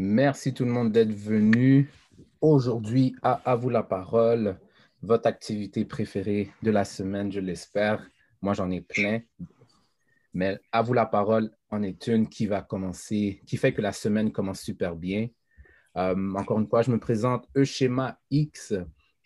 Merci tout le monde d'être venu aujourd'hui à À vous la parole, votre activité préférée de la semaine, je l'espère. Moi, j'en ai plein, mais À vous la parole en est une qui va commencer, qui fait que la semaine commence super bien. Euh, encore une fois, je me présente Euschema X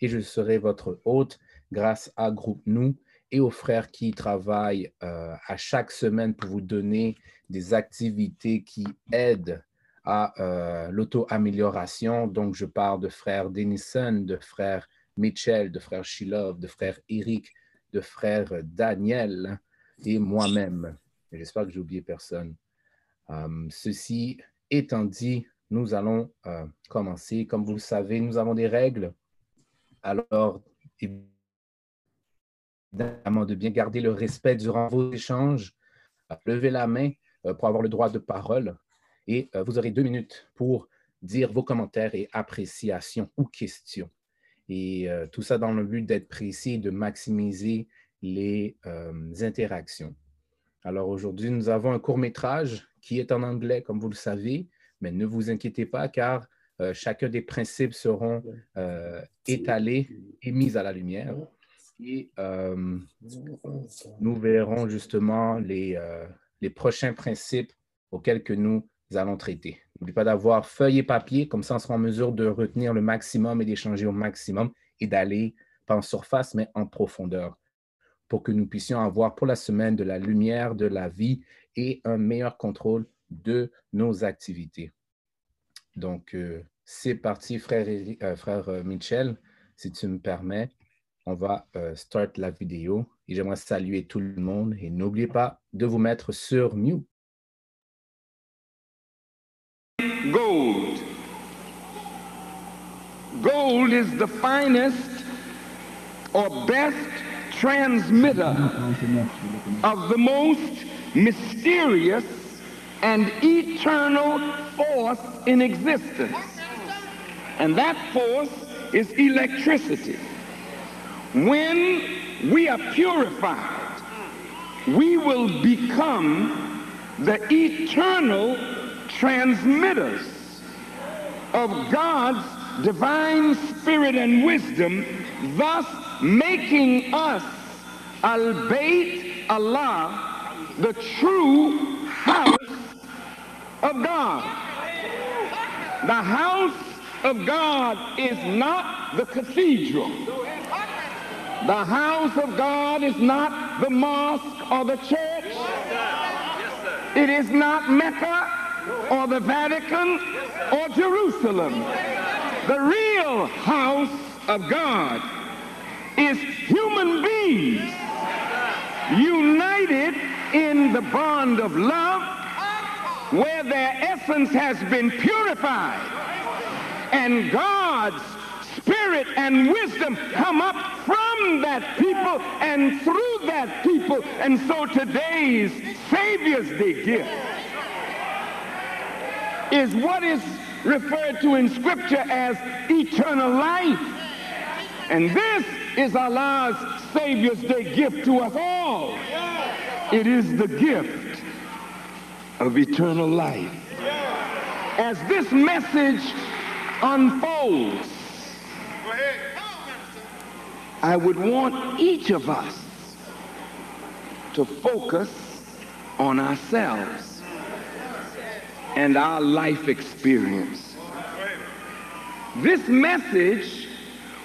et je serai votre hôte grâce à Groupe Nous et aux frères qui travaillent euh, à chaque semaine pour vous donner des activités qui aident à euh, l'auto-amélioration. Donc, je parle de frère Denison, de frère Mitchell, de frère Shilov, de frère Eric, de frère Daniel et moi-même. J'espère que j'ai oublié personne. Euh, ceci étant dit, nous allons euh, commencer. Comme vous le savez, nous avons des règles. Alors, évidemment, de bien garder le respect durant vos échanges. Levez la main pour avoir le droit de parole et euh, vous aurez deux minutes pour dire vos commentaires et appréciations ou questions. Et euh, tout ça dans le but d'être précis et de maximiser les euh, interactions. Alors aujourd'hui, nous avons un court métrage qui est en anglais, comme vous le savez, mais ne vous inquiétez pas car chacun des principes seront étalés et mis à la lumière. Et nous verrons justement les, les prochains principes auxquels que nous allons traiter. N'oubliez pas d'avoir feuille et papier, comme ça on sera en mesure de retenir le maximum et d'échanger au maximum et d'aller pas en surface, mais en profondeur pour que nous puissions avoir pour la semaine de la lumière, de la vie et un meilleur contrôle de nos activités. Donc, euh, c'est parti, frère, euh, euh, Michel, si tu me permets, on va start la vidéo et j'aimerais saluer tout le monde et n'oubliez pas de vous mettre sur mute. Gold. Gold is the finest or best transmitter of the most mysterious and eternal force in existence. And that force is electricity. When we are purified, we will become the eternal transmitters of God's divine spirit and wisdom, thus making us, albeit Allah, the true house of God. The house of God is not the cathedral. The house of God is not the mosque or the church. It is not Mecca or the Vatican or Jerusalem. The real house of God is human beings united in the bond of love where their essence has been purified and God's spirit and wisdom come up from that people and through that people. And so today's Savior's Day gift is what is referred to in Scripture as eternal life. And this is Allah's Savior's Day gift to us all. It is the gift of eternal life. As this message unfolds, I would want each of us to focus on ourselves and our life experience. This message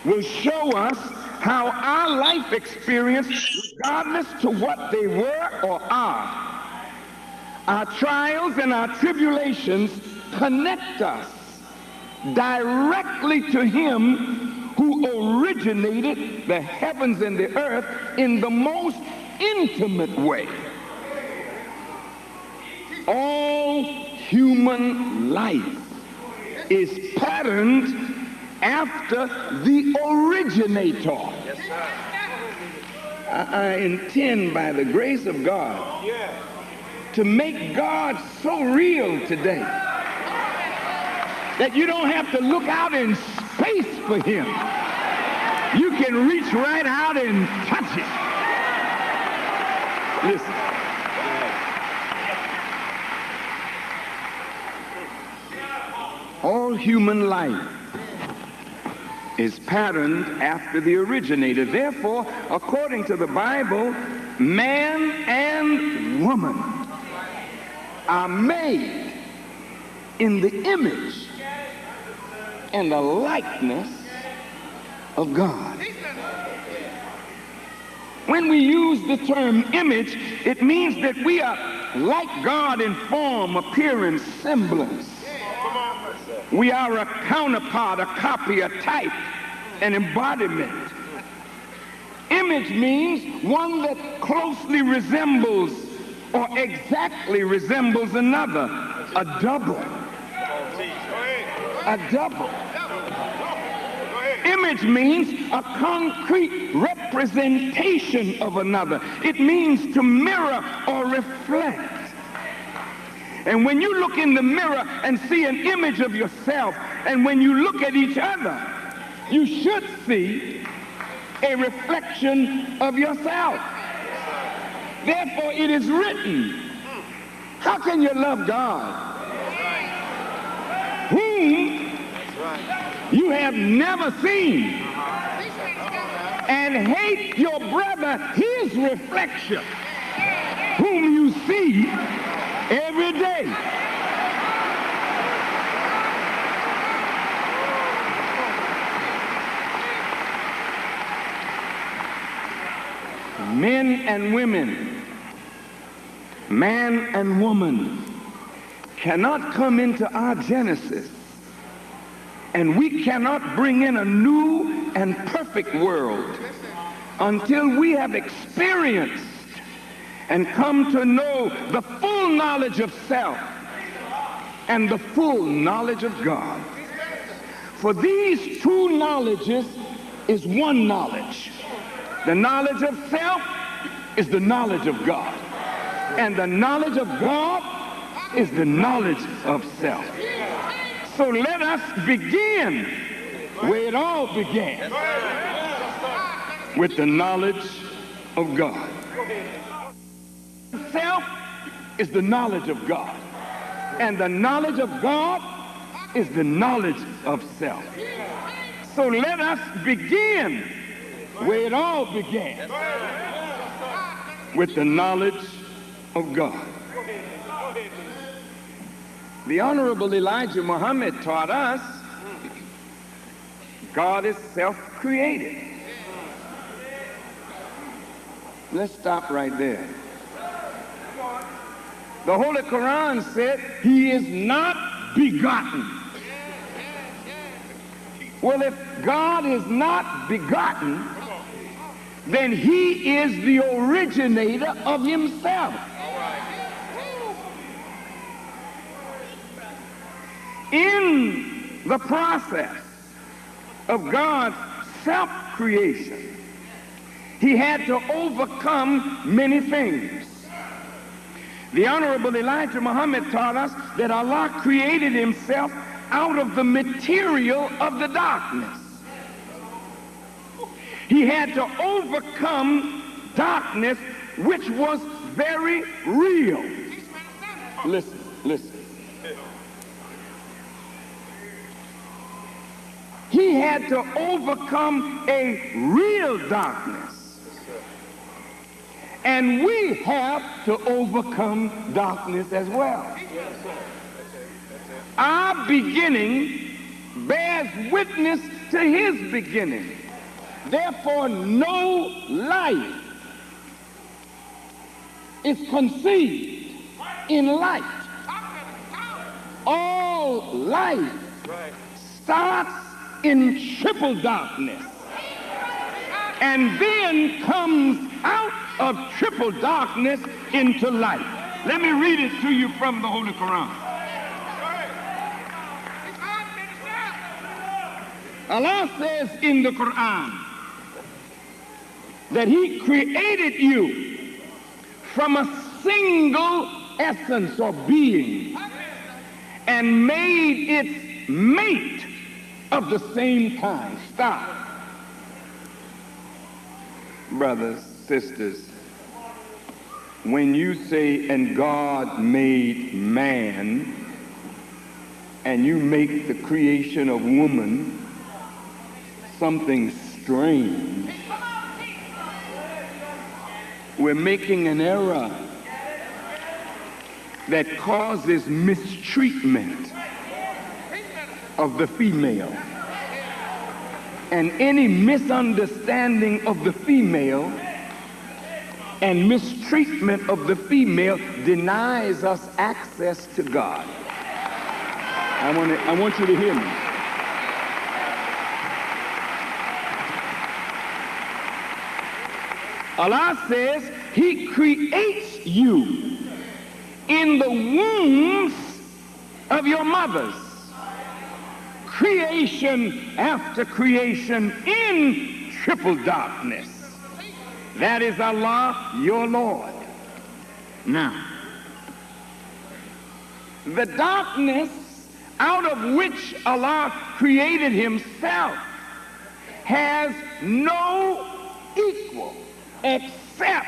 will show us how our life experience, regardless to what they were or are, our trials and our tribulations connect us directly to him who originated the heavens and the earth in the most intimate way. All human life is patterned after the originator. I, I intend by the grace of God to make God so real today that you don't have to look out in space for him. You can reach right out and touch it. Listen. All human life is patterned after the originator. Therefore, according to the Bible, man and woman are made in the image and the likeness of God. When we use the term image, it means that we are like God in form, appearance, semblance. We are a counterpart, a copy, a type, an embodiment. Image means one that closely resembles or exactly resembles another, a double. A double. Image means a concrete representation of another. It means to mirror or reflect. And when you look in the mirror and see an image of yourself, and when you look at each other, you should see a reflection of yourself. Therefore, it is written, how can you love God? Whom you have never seen and hate your brother his reflection whom you see every day. Men and women, man and woman cannot come into our Genesis and we cannot bring in a new and perfect world until we have experienced and come to know the full knowledge of self and the full knowledge of God. For these two knowledges is one knowledge. The knowledge of self is the knowledge of God. And the knowledge of God is the knowledge of self. So let us begin where it all began with the knowledge of God. Self is the knowledge of God. And the knowledge of God is the knowledge of self. So let us begin where it all began with the knowledge of God. The Honorable Elijah Muhammad taught us God is self-created. Let's stop right there. The Holy Quran said he is not begotten. Well, if God is not begotten, then he is the originator of himself. In the process of God's self-creation, he had to overcome many things. The Honorable Elijah Muhammad taught us that Allah created himself out of the material of the darkness. He had to overcome darkness, which was very real. Listen, listen. He had to overcome a real darkness. And we have to overcome darkness as well. Our beginning bears witness to his beginning. Therefore, no life is conceived in light. All life starts in triple darkness and then comes out of triple darkness into light. Let me read it to you from the Holy Quran. Allah says in the Quran that he created you from a single essence or being and made its mate of the same kind. Stop. Brothers, sisters, when you say, and God made man, and you make the creation of woman something strange, we're making an error that causes mistreatment of the female. And any misunderstanding of the female and mistreatment of the female denies us access to God. I want, to, I want you to hear me. Allah says he creates you in the wombs of your mothers. Creation after creation in triple darkness. That is Allah, your Lord. Now, the darkness out of which Allah created himself has no equal except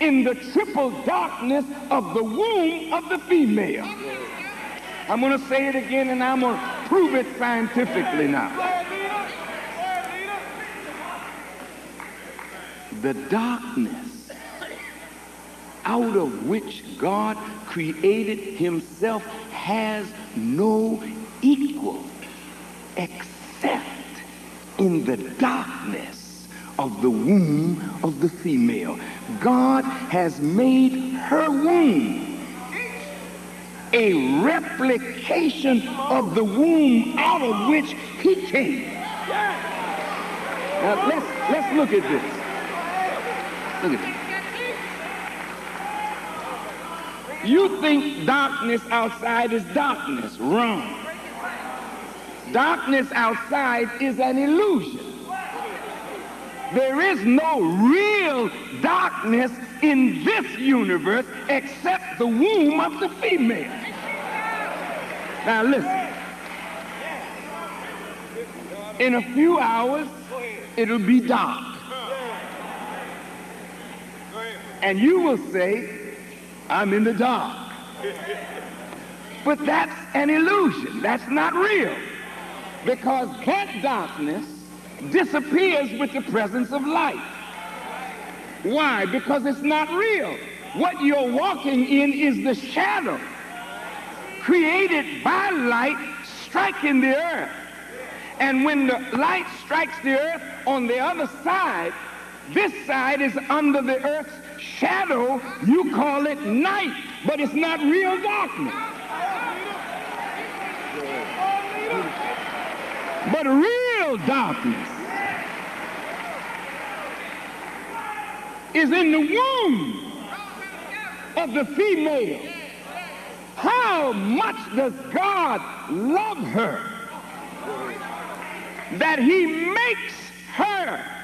in the triple darkness of the womb of the female. I'm going to say it again and I'm going to prove it scientifically now. The darkness out of which God created himself has no equal except in the darkness of the womb of the female. God has made her womb a replication of the womb out of which he came. Now let's let's look at this. Look at this. You think darkness outside is darkness. Wrong. Darkness outside is an illusion. There is no real darkness in this universe except the womb of the female. Now listen. In a few hours, it'll be dark. And you will say, I'm in the dark. But that's an illusion. That's not real. Because that darkness disappears with the presence of light. Why? Because it's not real. What you're walking in is the shadow created by light striking the earth. And when the light strikes the earth on the other side, this side is under the earth's shadow. You call it night, but it's not real darkness. But real darkness is in the womb of the female. How much does God love her that he makes her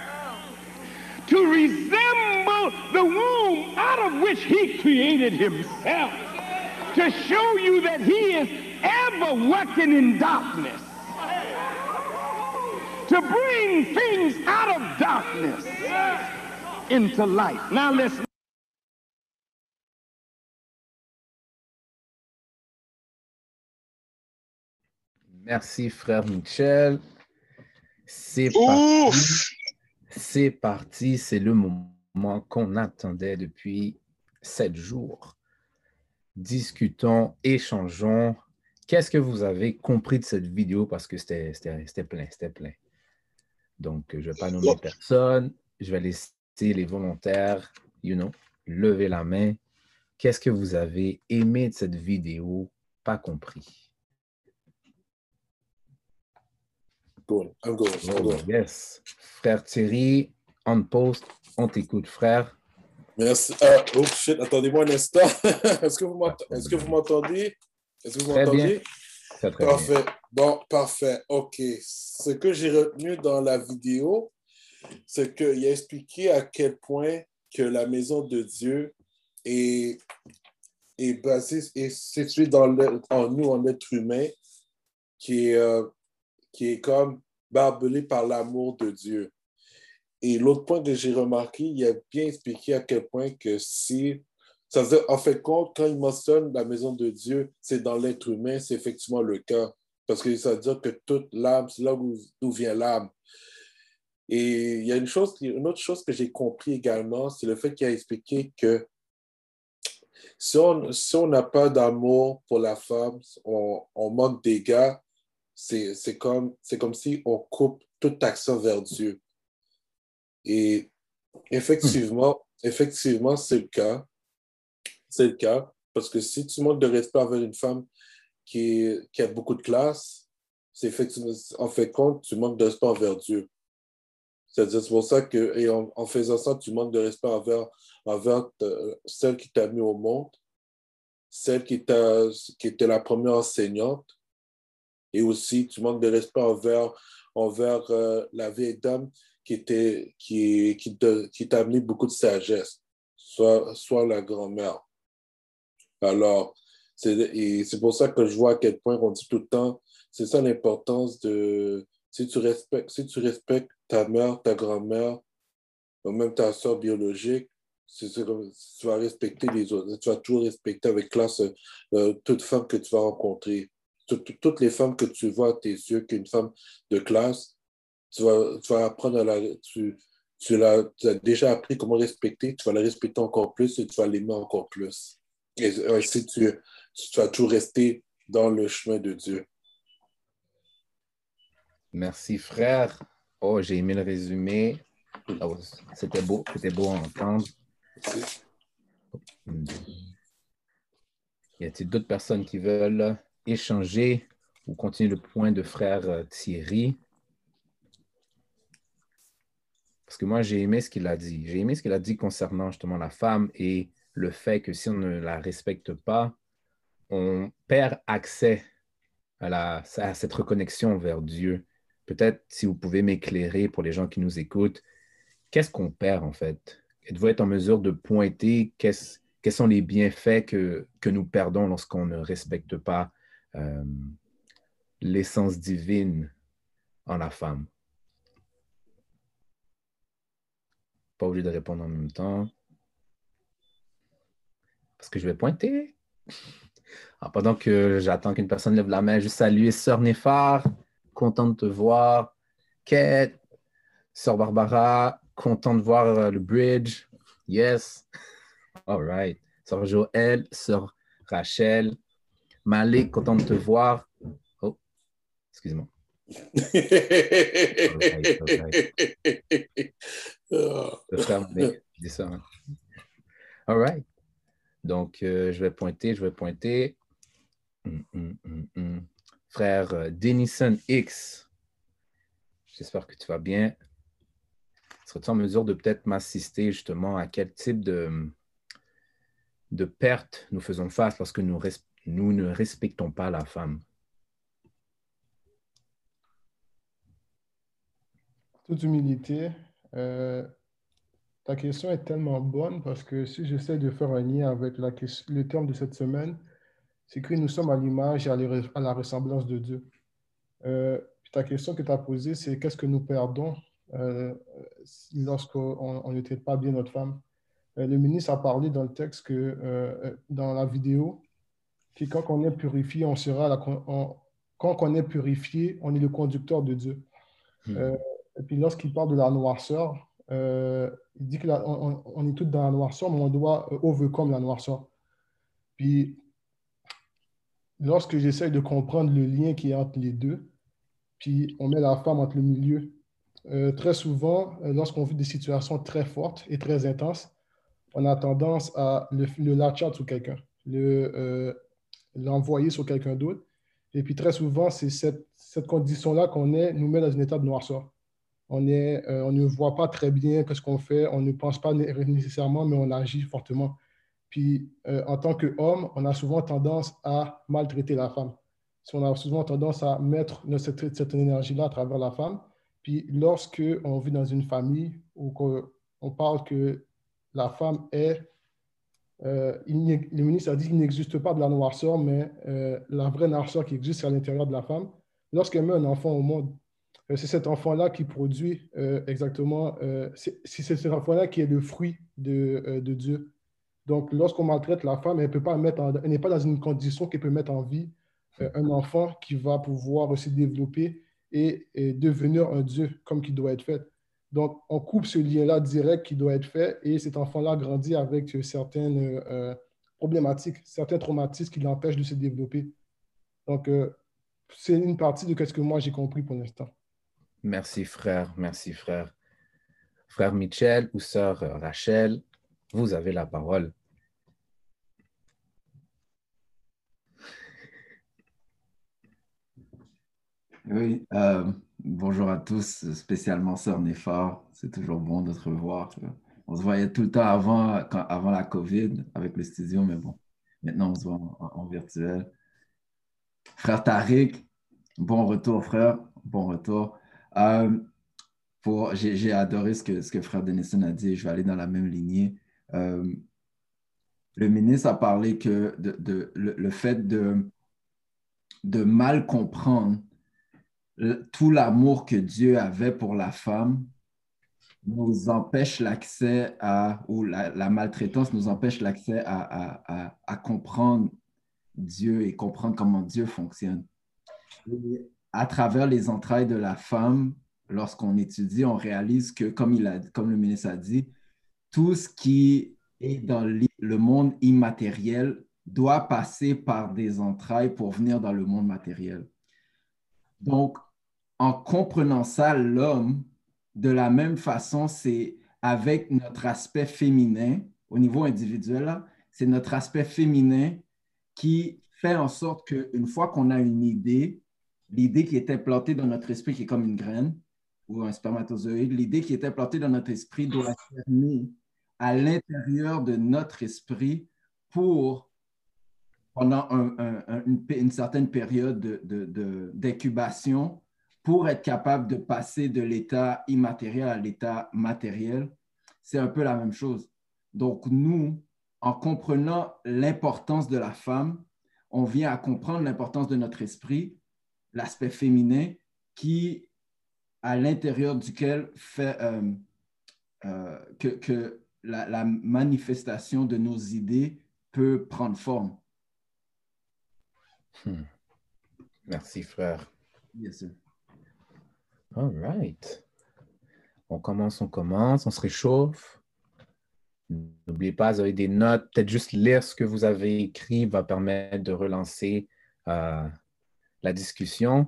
to resemble the womb out of which he created himself to show you that he is ever working in darkness to bring things out of darkness into light. Now listen. Merci, frère Michel. C'est parti. C'est parti. C'est le moment qu'on attendait depuis sept jours. Discutons, échangeons. Qu'est-ce que vous avez compris de cette vidéo? Parce que c'était plein, c'était plein. Donc, je ne vais pas nommer personne. Je vais laisser les volontaires, you know, lever la main. Qu'est-ce que vous avez aimé de cette vidéo? Pas compris. I'm Oh, good. yes. Frère Thierry, on post, on t'écoute, frère. Merci. Ah, oh shit, attendez-moi un instant. Est-ce que vous m'entendez? Est-ce que vous Très bien. m'entendez? Très, très bien. Parfait. Bon, parfait. OK. Ce que j'ai retenu dans la vidéo, c'est qu'il a expliqué à quel point que la maison de Dieu est, est basée, est située dans le- en nous, en être humain, qui est, euh, qui est comme barbelé par l'amour de Dieu. Et l'autre point que j'ai remarqué, il a bien expliqué à quel point que si, Ça veut dire, en fait, compte, quand il mentionne la maison de Dieu, c'est dans l'être humain, c'est effectivement le cas. Parce que ça veut dire que toute l'âme, c'est là où, vient l'âme. Et il y a une, chose, une autre chose que j'ai compris également, c'est le fait qu'il a expliqué que si on n'a pas d'amour pour la femme, on, on manque d'égards, c'est comme, comme si on coupe toute action vers Dieu. Et effectivement, effectivement, c'est le cas. C'est le cas. Parce que si tu manques de respect envers une femme qui, qui a beaucoup de classe, c'est effectivement, en fait compte, tu manques de respect envers Dieu. C'est-à-dire, c'est pour ça que, et en, faisant ça, tu manques de respect envers, envers euh, celle qui t'a mis au monde, celle qui, qui était la première enseignante, et aussi tu manques de respect envers, envers euh, la vieille dame qui était qui, qui, t'a amené beaucoup de sagesse, soit, soit la grand-mère. Alors, c'est pour ça que je vois à quel point on dit tout le temps, c'est ça l'importance de, si tu, respectes, si tu respectes ta mère, ta grand-mère, ou même ta soeur biologique, tu vas respecter les autres. Tu vas toujours respecter avec classe euh, toute femme que tu vas rencontrer. Toutes les femmes que tu vois à tes yeux, qu'une femme de classe, tu vas, tu vas apprendre à la. Tu, tu, as, déjà appris comment respecter, tu vas la respecter encore plus et tu vas l'aimer encore plus. Et ainsi, tu, tu vas toujours rester dans le chemin de Dieu. Merci, frère. Oh, j'ai aimé le résumé. C'était beau, c'était beau à entendre. Y a-t-il d'autres personnes qui veulent échanger ou continuer le point de frère Thierry? Parce que moi, j'ai aimé ce qu'il a dit. J'ai aimé ce qu'il a dit concernant justement la femme et le fait que si on ne la respecte pas, on perd accès à, la, à cette reconnexion vers Dieu. Peut-être si vous pouvez m'éclairer pour les gens qui nous écoutent, qu'est-ce qu'on perd en fait? Êtes-vous être en mesure de pointer quels sont les bienfaits que, que nous perdons lorsqu'on ne respecte pas euh, l'essence divine en la femme? pas obligé de répondre en même temps. Parce que je vais pointer. pendant que j'attends qu'une personne lève la main, je salue Sœur Néphar, content de te voir. Kate, Sœur Barbara, content de voir euh, le bridge. Yes. All right. Sœur Joël, Sœur Rachel. Malik, content de te voir. Oh, excuse-moi. All right. Donc, euh, je vais pointer, je vais pointer. Hum, hum, hum, Frère euh, Denison X, j'espère que tu vas bien. Serais-tu en mesure de peut-être m'assister justement à quel type de, de perte nous faisons face lorsque nous, nous ne respectons pas la femme? toute humilité, euh, ta question est tellement bonne parce que si j'essaie de faire un lien avec le terme de cette semaine, c'est que nous sommes à l'image et à la ressemblance de Dieu. Euh, ta question que tu as posée, c'est qu'est-ce que nous perdons euh, lorsqu'on ne traite pas bien notre femme? Euh, le ministre a parlé dans le texte que dans la vidéo, que quand on est purifié, on sera la, quand on est purifié, on est le conducteur de Dieu. Hmm. Et puis lorsqu'il parle de la noirceur, euh, il dit qu'on on est tous dans la noirceur, mais on doit overcome la noirceur. Puis lorsque j'essaie de comprendre le lien qui est entre les deux, puis on met la femme entre le milieu, euh, très souvent, euh, lorsqu'on vit des situations très fortes et très intenses, on a tendance à le, le latch sur quelqu'un, l'envoyer sur quelqu'un d'autre. Et puis très souvent, c'est cette, cette condition-là qu'on est, nous met dans un état de noirceur on, est, euh, on ne voit pas très bien ce qu'on fait, on ne pense pas nécessairement, mais on agit fortement. Puis, euh, en tant qu'homme, on a souvent tendance à maltraiter la femme. On a souvent tendance à mettre cette, cette énergie-là à travers la femme. Puis, lorsque on vit dans une famille où on parle que la femme est euh, le ministre a dit qu'il n'existe pas de la noirceur, mais la vraie noirceur qui existe à l'intérieur de la femme. Lorsqu'elle met un enfant au monde, euh, c'est cet enfant-là qui produit euh, exactement, euh, c'est cet enfant-là qui est le fruit de, Dieu. Donc, lorsqu'on maltraite la femme, elle elle n'est pas dans une condition qui peut mettre en vie euh, un enfant qui va pouvoir se développer et, devenir un Dieu comme qui doit être fait. Donc, on coupe ce lien-là direct qui doit être fait et cet enfant-là grandit avec certaines euh, problématiques, certains traumatismes qui l'empêchent de se développer. Donc, euh, c'est une partie de ce que moi j'ai compris pour l'instant. Merci, frère. Merci, frère. Frère Michel ou sœur Rachel, vous avez la parole. Oui, euh, bonjour à tous, spécialement Sœur Néphar. C'est toujours bon de te revoir. On se voyait tout le temps avant, avant la COVID avec le studio, mais bon, maintenant on se voit en, virtuel. Frère Tariq, bon retour, frère. Bon retour. Euh, j'ai adoré ce que, ce que frère Denison a dit. Je vais aller dans la même lignée. Euh, le ministre a parlé que de, le, fait de, de mal comprendre tout l'amour que Dieu avait pour la femme nous empêche l'accès à, ou la, maltraitance nous empêche l'accès à, à, comprendre Dieu et comprendre comment Dieu fonctionne. à travers les entrailles de la femme, lorsqu'on étudie, on réalise que, comme, il a, comme le ministre a dit, tout ce qui est dans le monde immatériel doit passer par des entrailles pour venir dans le monde matériel. Donc, en comprenant ça, l'homme, de la même façon, c'est avec notre aspect féminin, au niveau individuel, c'est notre aspect féminin qui fait en sorte qu'une fois qu'on a une idée, l'idée qui était plantée dans notre esprit, qui est comme une graine ou un spermatozoïde, l'idée qui était plantée dans notre esprit doit germer à l'intérieur de notre esprit pour pendant une, certaine période d'incubation de, pour être capable de passer de l'état immatériel à l'état matériel. C'est un peu la même chose. Donc, nous, en comprenant l'importance de la femme, on vient à comprendre l'importance de notre esprit, l'aspect féminin, qui, à l'intérieur duquel fait euh, euh, que, la, manifestation de nos idées peut prendre forme. Hmm. Merci, frère. Bien sûr. All right. On commence, on commence, on se réchauffe. N'oubliez pas, vous avez des notes. Peut-être juste lire ce que vous avez écrit va permettre de relancer euh, la discussion.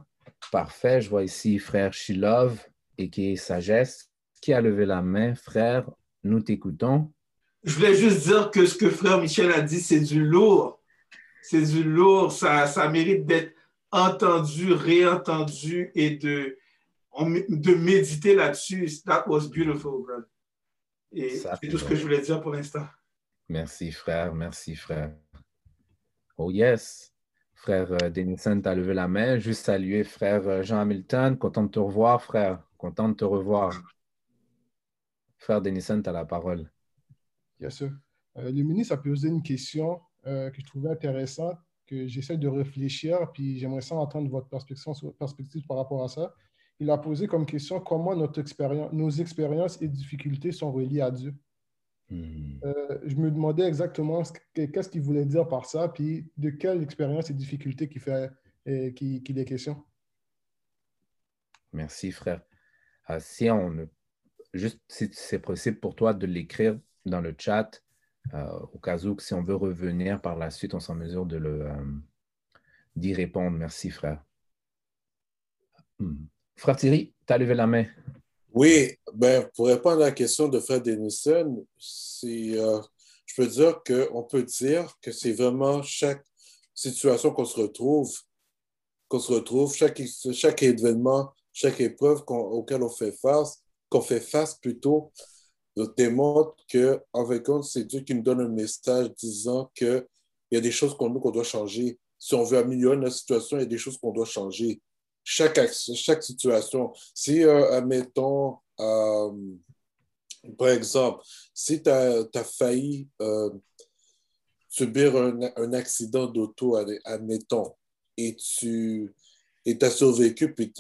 Parfait. Je vois ici frère Shilov et qui est Sagesse. Qui a levé la main? Frère, nous t'écoutons. Je voulais juste dire que ce que frère Michel a dit, c'est du lourd. C'est du lourd. Ça, ça mérite d'être entendu, réentendu et de, de méditer là-dessus. That was beautiful, brother. Et c'est tout ce que je voulais dire pour l'instant. Merci, frère. Merci, frère. Oh yes. Frère euh, Denison, tu as levé la main. Juste saluer frère euh, Jean Hamilton. Content de te revoir, frère. Content de te revoir. Frère Denison, tu as la parole. Bien sûr. Euh, le ministre a posé une question que je trouvais intéressante, que j'essaie de réfléchir, puis j'aimerais ça entendre votre perspective, perspective par rapport à ça il a posé comme question comment notre expérience, nos expériences et difficultés sont reliées à Dieu? Hmm. Euh, je me demandais exactement qu'est-ce qu'il voulait dire par ça, puis de quelle expérience et difficultés qu'il fait, euh, qu'il est question. Merci, frère. Ah, si on juste si c'est possible pour toi de l'écrire dans le chat, euh, au cas où si on veut revenir par la suite, on s'en mesure de le d'y répondre. Merci, frère. Hmm. Frère Thierry, tu as levé la main. Oui, ben, pour répondre à la question de Frère Denison, euh, je peux dire qu'on peut dire que c'est vraiment chaque situation qu'on se retrouve, qu'on se retrouve, chaque, chaque événement, chaque épreuve auquel on fait face, qu'on fait face plutôt, nous démontre que, en fait, c'est Dieu qui nous donne un message disant qu'il y a des choses qu'on qu'on doit changer. Si on veut améliorer notre situation, il y a des choses qu'on doit changer chaque, chaque situation. Si, euh, admettons, euh, par exemple, si tu as, failli euh, subir un, un accident d'auto, admettons, et tu et as survécu, puis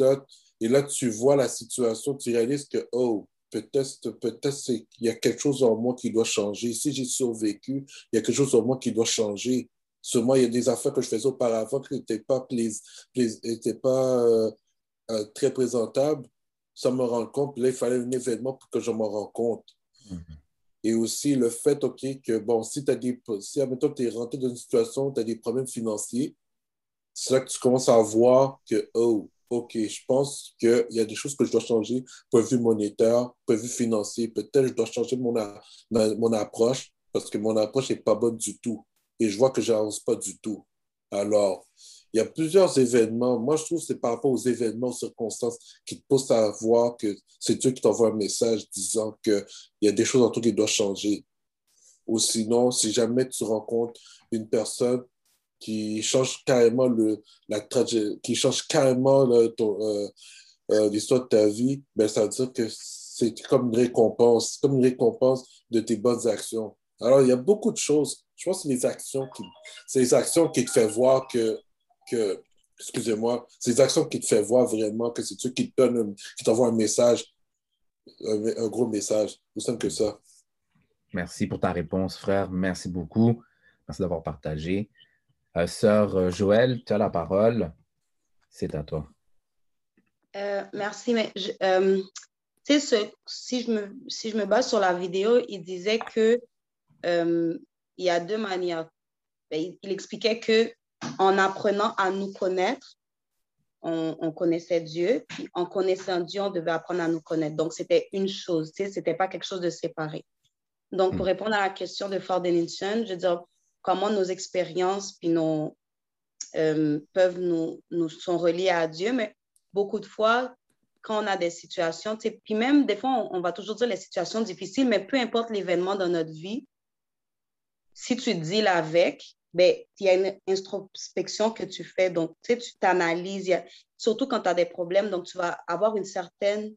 et là, tu vois la situation, tu réalises que, oh, peut-être peut qu'il y a quelque chose en moi qui doit changer. Si j'ai survécu, il y a quelque chose en moi qui doit changer. Seulement, il y a des affaires que je faisais auparavant qui n'étaient pas, pas euh, euh, très présentables. Ça me rend compte. Là, il fallait un événement pour que je m'en rende compte. Mm-hmm. Et aussi le fait, OK, que bon, si tu as des. Si, admettons, tu es rentré dans une situation où tu as des problèmes financiers, c'est là que tu commences à voir que, oh, OK, je pense qu'il y a des choses que je dois changer, vue monétaire, vue financier. Peut-être je dois changer mon, mon approche parce que mon approche n'est pas bonne du tout. Et je vois que je n'avance pas du tout. Alors, il y a plusieurs événements. Moi, je trouve que c'est par rapport aux événements, aux circonstances qui te poussent à voir que c'est Dieu qui t'envoie un message disant qu'il y a des choses en tout qui doivent changer. Ou sinon, si jamais tu rencontres une personne qui change carrément le, la qui change carrément euh, euh, l'histoire de ta vie, ben, ça veut dire que c'est comme une récompense, comme une récompense de tes bonnes actions. Alors, il y a beaucoup de choses. Je pense que les actions qui, c'est les actions qui te font voir que que, excusez-moi, c'est les actions qui te font voir vraiment que c'est Dieu qui te donne, qui t'envoie un message, un, gros message. Nous sommes que ça. Merci pour ta réponse, frère. Merci beaucoup. Merci d'avoir partagé. Euh, sœur euh, Joël, tu as la parole. C'est à toi. Euh, merci, mais ce, si, je me, si je me base sur la vidéo, il disait que il y a deux manières. Ben, il expliquait que en apprenant à nous connaître, on, connaissait Dieu, puis en connaissant Dieu, on devait apprendre à nous connaître. Donc, c'était une chose, ce n'était pas quelque chose de séparé. Donc, pour hmm. répondre à la question de Ford Denison, je veux dire, comment nos expériences puis euh, peuvent nous, nous sont reliées à Dieu, mais beaucoup de fois, quand on a des situations, puis même des fois, on, on, va toujours dire les situations difficiles, mais peu importe l'événement dans notre vie, si tu deals avec, ben, il y a une introspection que tu fais. Donc, tu t'analyses, surtout quand tu as des problèmes. Donc, tu vas avoir une certaine,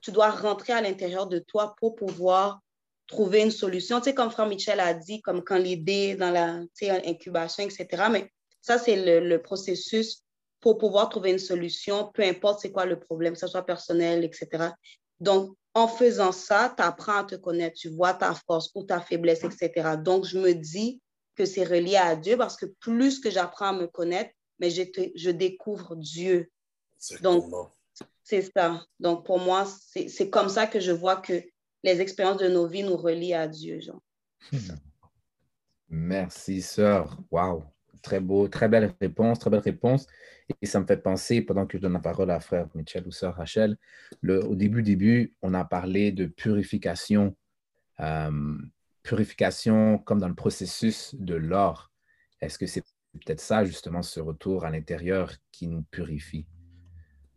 tu dois rentrer à l'intérieur de toi pour pouvoir trouver une solution. Tu sais, comme Franck Michel a dit, comme quand l'idée dans la incubation, etc. Mais ça, c'est le, le, processus pour pouvoir trouver une solution, peu importe c'est quoi le problème, que ce soit personnel, etc. Donc, en faisant ça, tu apprends à te connaître, tu vois ta force ou ta faiblesse, etc. Donc, je me dis, que c'est relié à Dieu parce que plus que j'apprends à me connaître, mais je, je découvre Dieu. Donc, c'est ça. Donc, pour moi, c'est comme ça que je vois que les expériences de nos vies nous relient à Dieu, Jean. Merci, sœur. Wow. Très beau, très belle réponse, très belle réponse. Et ça me fait penser, pendant que je donne la parole à frère Michel ou sœur Rachel, au début, début, on a parlé de purification. Euh, purification comme dans le processus de l'or. Est-ce que c'est peut-être ça, justement, ce retour à l'intérieur qui nous purifie?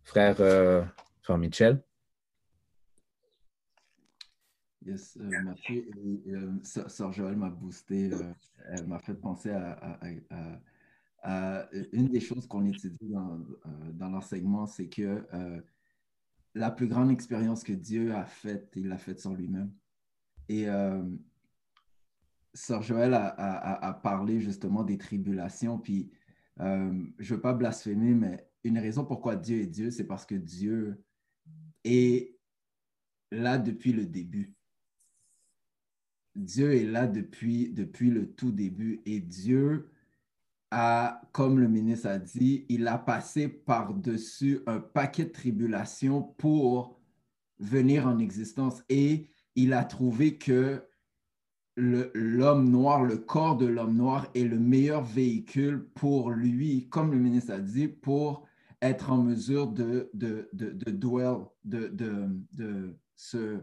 Frère, euh, frère Michel? Yes, euh, merci. Euh, Sœur Joël m'a boosté, elle m'a fait penser à, une des choses qu'on étudie dans, dans l'enseignement, c'est que la plus grande expérience que Dieu a faite, il l'a faite sur lui-même. Et Sœur Joël a, parlé justement des tribulations, puis euh, je ne veux pas blasphémer, mais une raison pourquoi Dieu est Dieu, c'est parce que Dieu est là depuis le début. Dieu est là depuis, le tout début et Dieu a, comme le ministre a dit, il a passé par-dessus un paquet de tribulations pour venir en existence et il a trouvé que l'homme noir, le corps de l'homme noir est le meilleur véhicule pour lui, comme le ministre a dit, pour être en mesure de, de, de, de dwell, de, de, de, se,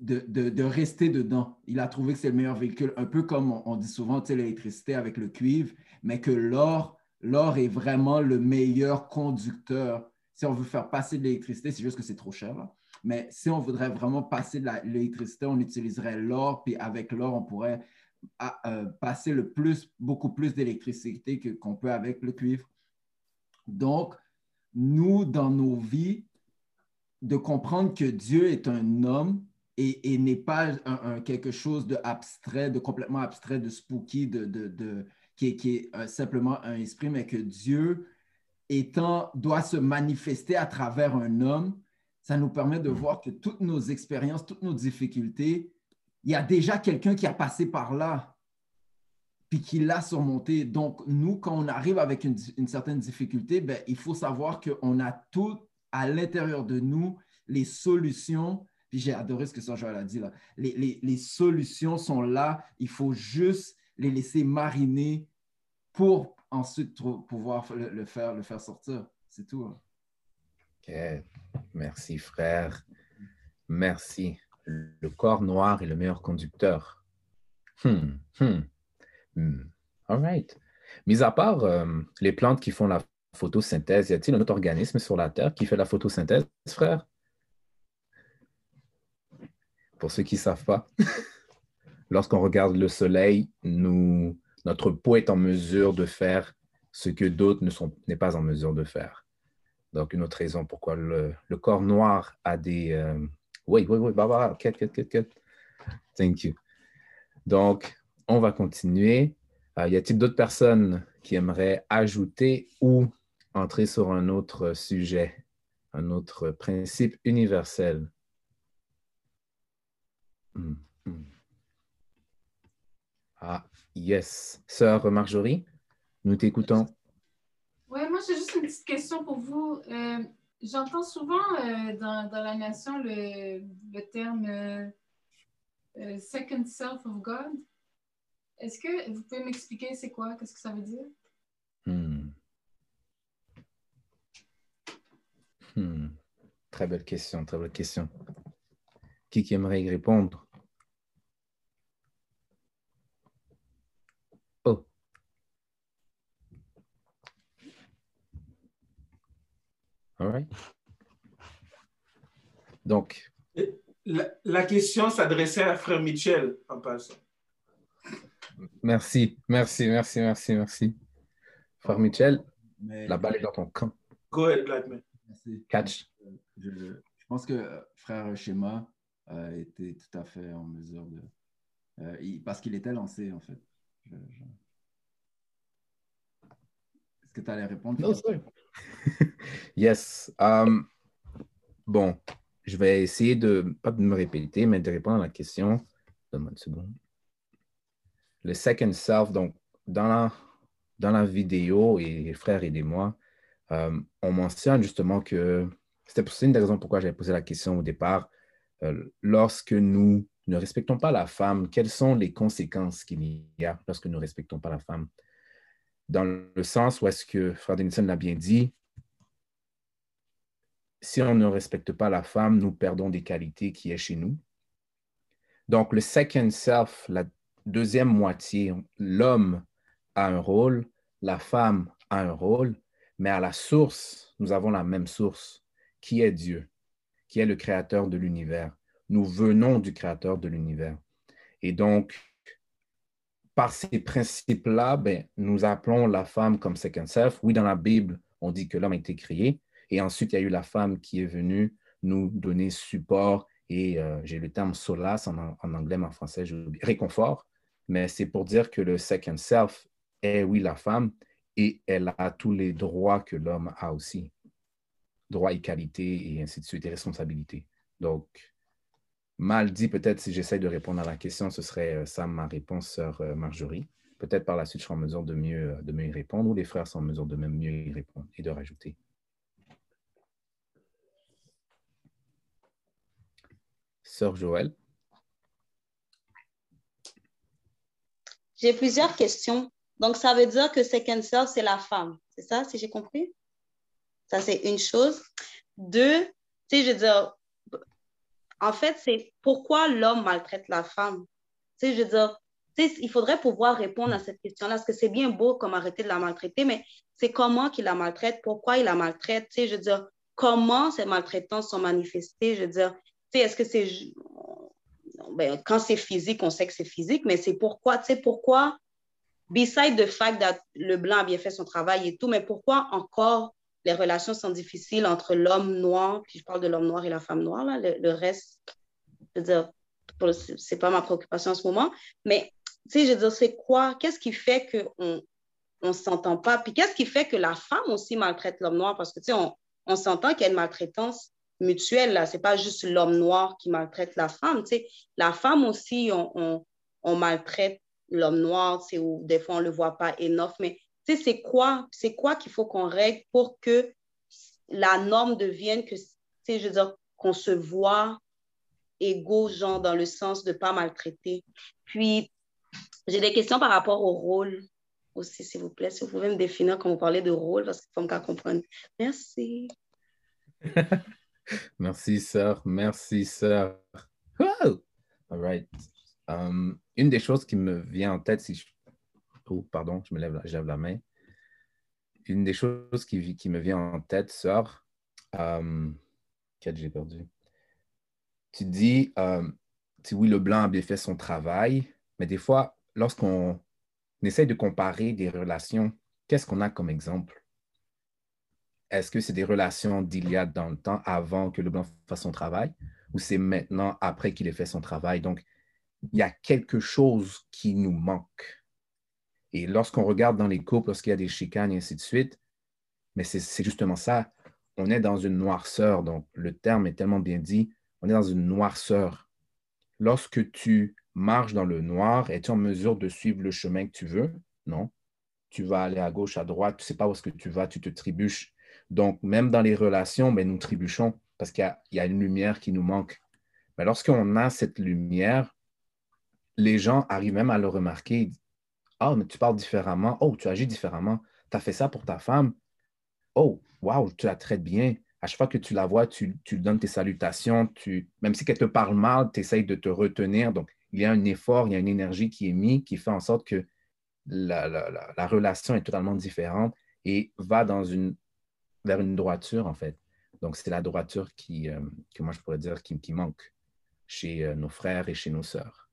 de, de, rester dedans. Il a trouvé que c'est le meilleur véhicule, un peu comme on, dit souvent l'électricité avec le cuivre, mais que l'or, l'or est vraiment le meilleur conducteur. Si on veut faire passer de l'électricité, c'est juste que c'est trop cher. Là. Mais si on voudrait vraiment passer de l'électricité, on utiliserait l'or, puis avec l'or, on pourrait ah, euh, passer le plus, beaucoup plus d'électricité qu'on peut avec le cuivre. Donc, nous, dans nos vies, de comprendre que Dieu est un homme et, n'est pas quelque chose de abstrait, de complètement abstrait, de spooky, de, qui, est, euh, simplement un esprit, mais que Dieu étant, doit se manifester à travers un homme ça nous permet de voir que toutes nos expériences, toutes nos difficultés, il y a déjà quelqu'un qui a passé par là, puis qui l'a surmonté. Donc, nous, quand on arrive avec une, certaine difficulté, ben, il faut savoir qu'on a tout à l'intérieur de nous, les solutions. Puis j'ai adoré ce que Joël a dit là. Les, les, solutions sont là. Il faut juste les laisser mariner pour ensuite pouvoir le, faire, le faire sortir. C'est tout. Hein. OK. Merci, frère. Merci. Le corps noir est le meilleur conducteur. Hmm. Hmm. hmm. All right. Mis à part euh, les plantes qui font la photosynthèse, y a-t-il un autre organisme sur la Terre qui fait la photosynthèse, frère? Pour ceux qui ne savent pas, lorsqu'on regarde le soleil, nous, notre peau est en mesure de faire ce que d'autres ne n'est pas en mesure de faire. Donc, une autre raison pourquoi le, corps noir a des... Euh, oui, oui, oui, Barbara, quête, quête, quête, quête. Thank you. Donc, on va continuer. Euh, y a-t-il d'autres personnes qui aimeraient ajouter ou entrer sur un autre sujet, un autre principe universel? Hmm, hmm. Ah, yes. Sœur Marjorie, nous t'écoutons. Oui, moi j'ai juste une petite question pour vous. Euh, j'entends souvent euh, dans, la nation le, terme euh, second self of God. Est-ce que vous pouvez m'expliquer c'est quoi? Qu'est-ce que ça veut dire? Hmm. Hmm. Très belle question, très belle question. Qui, qui aimerait y répondre? Oh. All right. Donc. La, question s'adressait à Frère Michel en passant. Merci, merci, merci, merci, merci. Frère Michel, la balle est dans ton camp. Go ahead, Blackman. Catch. Je, je, pense que euh, frère Schéma a été tout à fait en mesure de. Euh, parce qu'il était lancé, en fait. Est-ce que tu allais répondre? Non, c'est Yes. Um, bon, je vais essayer de, pas de me répéter, mais de répondre à la question. Donne-moi une seconde. Le second self, donc, dans la, dans la vidéo, et frère, aidez-moi, euh, on mentionne justement que c'était une des raisons pourquoi j'avais posé la question au départ. Euh, lorsque nous ne respectons pas la femme, quelles sont les conséquences qu'il y a lorsque nous ne respectons pas la femme? Dans le sens où est-ce que Frère Denison l'a bien dit, si on ne respecte pas la femme, nous perdons des qualités qui est chez nous. Donc, le second self, la deuxième moitié, l'homme a un rôle, la femme a un rôle, mais à la source, nous avons la même source, qui est Dieu, qui est le créateur de l'univers. Nous venons du créateur de l'univers. Et donc, par ces principes-là, ben, nous appelons la femme comme second self. Oui, dans la Bible, on dit que l'homme a été créé. Et ensuite, il y a eu la femme qui est venue nous donner support et euh, j'ai le terme solace en, anglais, mais en français, je réconfort. Mais c'est pour dire que le second self est, oui, la femme, et elle a tous les droits que l'homme a aussi. Droits et qualités et ainsi de suite, et responsabilités. Donc, mal dit, peut-être si j'essaie de répondre à la question, ce serait euh, ça ma réponse, sœur euh, Marjorie. Peut-être par la suite, je serai en mesure de mieux, euh, de mieux y répondre ou les frères sont en mesure de même mieux y répondre et de rajouter. Sœur Joël. J'ai plusieurs questions. Donc, ça veut dire que second self, c'est la femme. C'est ça, si j'ai compris? Ça, c'est une chose. Deux, tu sais, je veux dire, en fait, c'est pourquoi l'homme maltraite la femme. Tu sais, je veux dire, il faudrait pouvoir répondre à cette question-là, parce que c'est bien beau comme arrêter de la maltraiter, mais c'est comment qu'il la maltraite, pourquoi il la maltraite, tu sais, je veux dire, comment ces maltraitances sont manifestées, je veux dire, tu sais, est-ce que c'est... Ben, quand c'est physique, on sait que c'est physique, mais c'est pourquoi, tu sais, pourquoi beside the fact that le blanc a bien fait son travail et tout, mais pourquoi encore les relations sont difficiles entre l'homme noir, puis je parle de l'homme noir et la femme noire, là, le, reste, je veux dire, c'est pas ma préoccupation en ce moment, mais tu sais, je veux dire, c'est quoi, qu'est-ce qui fait qu'on on s'entend pas, puis qu'est-ce qui fait que la femme aussi maltraite l'homme noir, parce que tu sais, on, on s'entend qu'il y a une maltraitance mutuel, là. C'est pas juste l'homme noir qui maltraite la femme, tu sais. La femme aussi, on, on, maltraite l'homme noir, c'est où des fois on le voit pas enough, mais c'est quoi, c'est quoi qu'il faut qu'on règle pour que la norme devienne que, tu sais, je veux dire, qu'on se voit égaux, genre, dans le sens de pas maltraiter. Puis, j'ai des questions par rapport au rôle aussi, s'il vous plaît. Si vous pouvez me définir quand vous parlez de rôle, parce qu'il faut me comprendre. Merci. Merci, sœur. Merci, sœur. All right. Um, une des choses qui me vient en tête, si je... Pardon, je me lève, la main. Une des choses qui, me vient en tête, sœur, um, que j'ai perdu? Tu dis, um, oui, le blanc a bien fait son travail, mais des fois, lorsqu'on essaye de comparer des relations, qu'est-ce qu'on a comme exemple? Est-ce que c'est des relations d'il y a dans le temps, avant que le blanc fasse son travail, ou c'est maintenant, après qu'il ait fait son travail? Donc, il y a quelque chose qui nous manque. Et lorsqu'on regarde dans les couples, lorsqu'il y a des chicanes et ainsi de suite, mais c'est justement ça. On est dans une noirceur. Donc, le terme est tellement bien dit. On est dans une noirceur. Lorsque tu marches dans le noir, es-tu en mesure de suivre le chemin que tu veux? Non. Tu vas aller à gauche, à droite, tu ne sais pas où est-ce que tu vas, tu te trébuches. Donc, même dans les relations, ben, nous trébuchons parce qu'il y, a une lumière qui nous manque. Mais lorsqu'on a cette lumière, les gens arrivent même à le remarquer. Ah, mais tu parles différemment. Oh, tu agis différemment. Tu as fait ça pour ta femme. Oh, wow, tu la traites bien. À chaque fois que tu la vois, tu, tu donnes tes salutations. Tu, même si elle te parle mal, tu essayes de te retenir. Donc, il y a un effort, il y a une énergie qui est mise qui fait en sorte que la, la relation est totalement différente et va vers une droiture, en fait. Donc, c'est la droiture qui, euh, que moi, je pourrais dire qui, qui manque chez euh, nos frères et chez nos sœurs.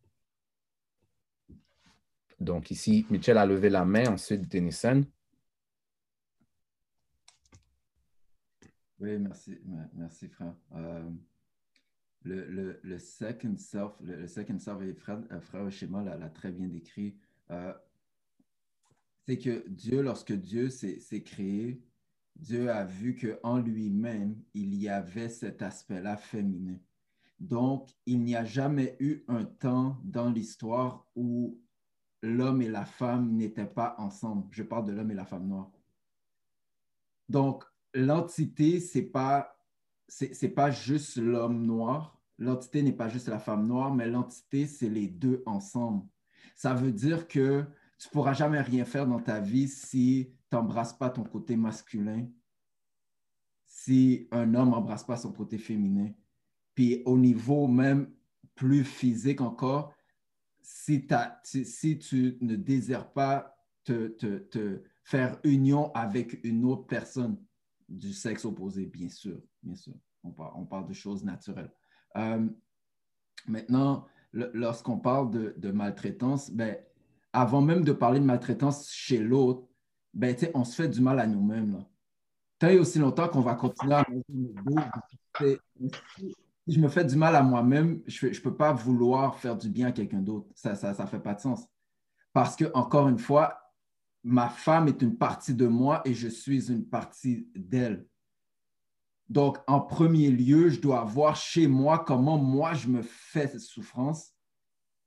Donc, ici, Michel a levé la main, ensuite Denison. Oui, merci, merci frère. Euh, le, second self, le, second self, et frère, frère Schéma l'a très bien décrit. c'est que Dieu, lorsque Dieu s'est créé, Dieu a vu qu'en lui-même, il y avait cet aspect-là féminin. Donc, il n'y a jamais eu un temps dans l'histoire où l'homme et la femme n'étaient pas ensemble. Je parle de l'homme et la femme noire. Donc, l'entité, ce n'est pas, c'est, pas juste l'homme noir. L'entité n'est pas juste la femme noire, mais l'entité, c'est les deux ensemble. Ça veut dire que tu pourras jamais rien faire dans ta vie si n'embrasse pas ton côté masculin, si un homme n'embrasse pas son côté féminin. Puis au niveau même plus physique encore, si, tu ne désires pas te, faire union avec une autre personne du sexe opposé, bien sûr, bien sûr. On parle, de choses naturelles. Euh, maintenant, lorsqu'on parle de, maltraitance, ben, avant même de parler de maltraitance chez l'autre, ben, on se fait du mal à nous-mêmes. Tant et aussi longtemps qu'on va continuer à si je me fais du mal à moi-même, je ne peux pas vouloir faire du bien à quelqu'un d'autre. Ça ne ça, ça fait pas de sens. Parce que, encore une fois, ma femme est une partie de moi et je suis une partie d'elle. Donc, en premier lieu, je dois voir chez moi comment moi je me fais cette souffrance.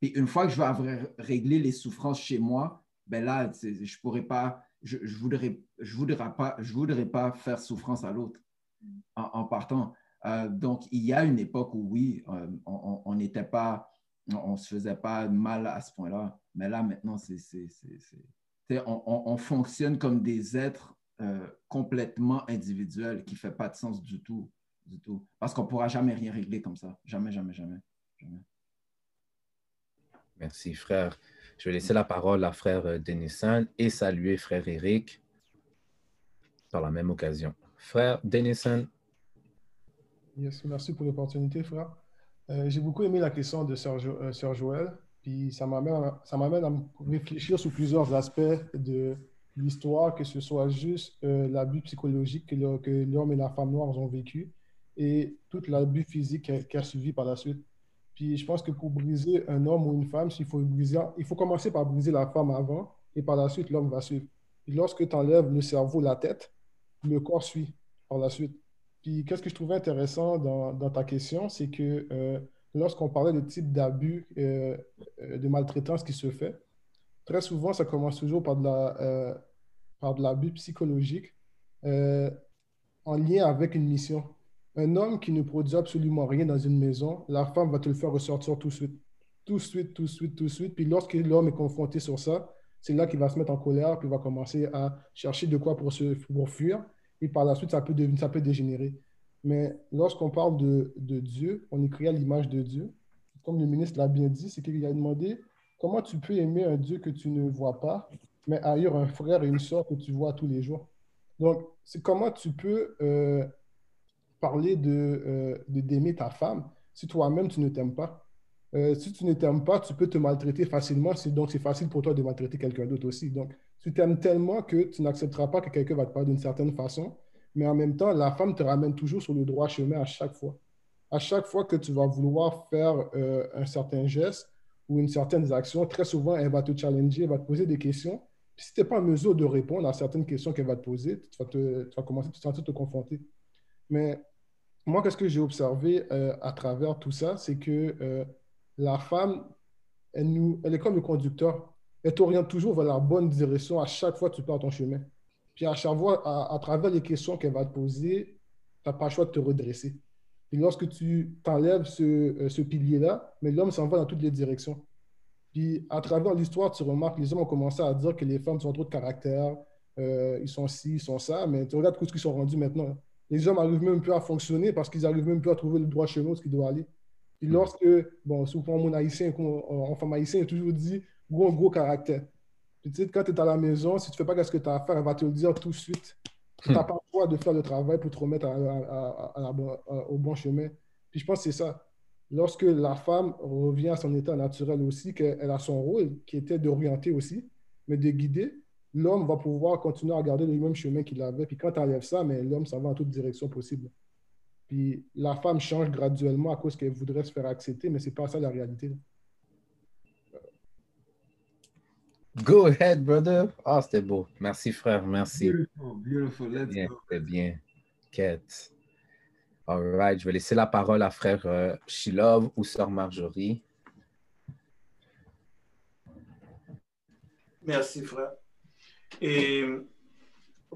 Et une fois que je vais réglé les souffrances chez moi, ben là, je pourrais pas je ne voudrais, je voudrais, pas, je voudrais pas faire souffrance à l'autre en, partant. Euh, donc, il y a une époque où, oui, euh, on n'était pas, on ne se faisait pas mal à ce point-là. Mais là, maintenant, c'est, on, on, fonctionne comme des êtres euh, complètement individuels qui ne fait pas de sens du tout. Du tout. Parce qu'on ne pourra jamais rien régler comme ça. Jamais, jamais, jamais. jamais. Merci, frère. Je vais laisser la parole à frère Denison et saluer frère Eric par la même occasion. Frère Denison. Yes, merci pour l'opportunité, frère. Euh, j'ai beaucoup aimé la question de sœur, euh, Joël, puis ça m'amène à réfléchir sur plusieurs aspects de l'histoire, que ce soit juste l'abus psychologique que l'homme et la femme noire ont vécu et tout l'abus physique qui a suivi par la suite. Puis je pense que pour briser un homme ou une femme, il faut, briser, il faut commencer par briser la femme avant et par la suite, l'homme va suivre. Lorsque tu enlèves le cerveau, la tête, le corps suit par la suite. Qu'est-ce que je trouvais intéressant dans, ta question, c'est que euh, lorsqu'on parlait de type d'abus, euh, euh, de maltraitance qui se fait, très souvent, ça commence toujours par de l'abus psychologique en lien avec une mission. Un homme qui ne produit absolument rien dans une maison, la femme va te le faire ressortir tout de suite. Tout de suite, tout de suite, tout de suite. Puis lorsque l'homme est confronté sur ça, c'est là qu'il va se mettre en colère, puis va commencer à chercher de quoi pour, se, pour fuir. Et par la suite, ça peut, devenir, ça peut dégénérer. Mais lorsqu'on parle de, Dieu, on est créé à l'image de Dieu. Comme le ministre l'a bien dit, c'est qu'il a demandé comment tu peux aimer un Dieu que tu ne vois pas, mais ailleurs un frère et une soeur que tu vois tous les jours? Donc, c'est comment tu peux euh, parler euh, de- d'aimer ta femme si toi-même tu ne t'aimes pas? Euh, si tu ne t'aimes pas, tu peux te maltraiter facilement, donc c'est facile pour toi de maltraiter quelqu'un d'autre aussi. Donc, tu t'aimes tellement que tu n'accepteras pas que quelqu'un va te parler d'une certaine façon, mais en même temps, la femme te ramène toujours sur le droit chemin à chaque fois. À chaque fois que tu vas vouloir faire euh, un certain geste ou une certaine action, très souvent, elle va te challenger, elle va te poser des questions. Si tu n'es pas en mesure de répondre à certaines questions qu'elle va te poser, tu vas, te- tu vas commencer à te te confronter. Mais moi, qu'est-ce que j'ai observé euh, à travers tout ça, c'est que euh, la femme, elle est comme le conducteur. Elle t'oriente toujours vers la bonne direction à chaque fois que tu pars ton chemin. Puis à chaque fois, à, à travers les questions qu'elle va te poser, tu n'as pas le choix de te redresser. Et lorsque tu t'enlèves ce, euh, ce pilier-là, mais l'homme s'en va dans toutes les directions. Puis à travers l'histoire, tu remarques que les hommes ont commencé à dire que les femmes sont trop de caractère, euh, ils sont ci, ils sont ça, mais tu regardes ce qu'ils sont rendus maintenant. Les hommes arrivent même plus à fonctionner parce qu'ils arrivent même plus à trouver le droit chemin où ils doivent aller. Puis lorsque, bon, souvent mon haïtien, en femme haïtien, il a toujours dit gros, gros caractère. Puis tu sais, quand tu es à la maison, si tu ne fais pas ce que tu as à faire, elle va te le dire tout de suite. Tu n'as pas le choix de faire le travail pour te remettre à- à- à au bon chemin. Puis je pense que c'est ça. Lorsque la femme revient à son état naturel aussi, qu'elle a son rôle qui était d'orienter aussi, mais de guider, l'homme va pouvoir continuer à garder le même chemin qu'il avait. Puis quand tu enlèves ça, mais l'homme s'en va en toute direction possible. Puis la femme change graduellement à cause qu'elle voudrait se faire accepter, mais c'est pas ça la réalité. là. Go ahead, brother. Ah, c'était beau. Merci, frère. Merci. Beautiful, beautiful. Let's Bien, go. c'était bien. Quête. All right. Je vais laisser la parole à frère euh, Shilov ou sœur Marjorie. Merci, frère. Et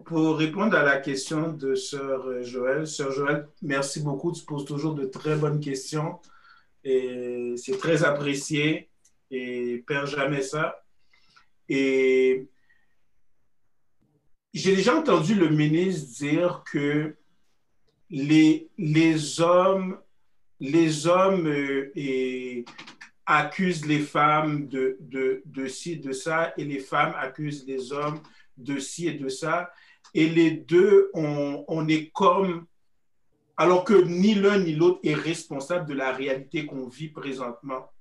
pour répondre à la question de sœur euh, Joël, sœur Joël, merci beaucoup. Tu poses toujours de très bonnes questions et c'est très apprécié et perds jamais ça. Et j'ai déjà entendu le ministre dire que les, hommes, les hommes euh, accusent les femmes de, de, de ci, de ça, et les femmes accusent les hommes de ci et de ça. Et les deux, on, on est comme, alors que ni l'un ni l'autre est responsable de la réalité qu'on vit présentement.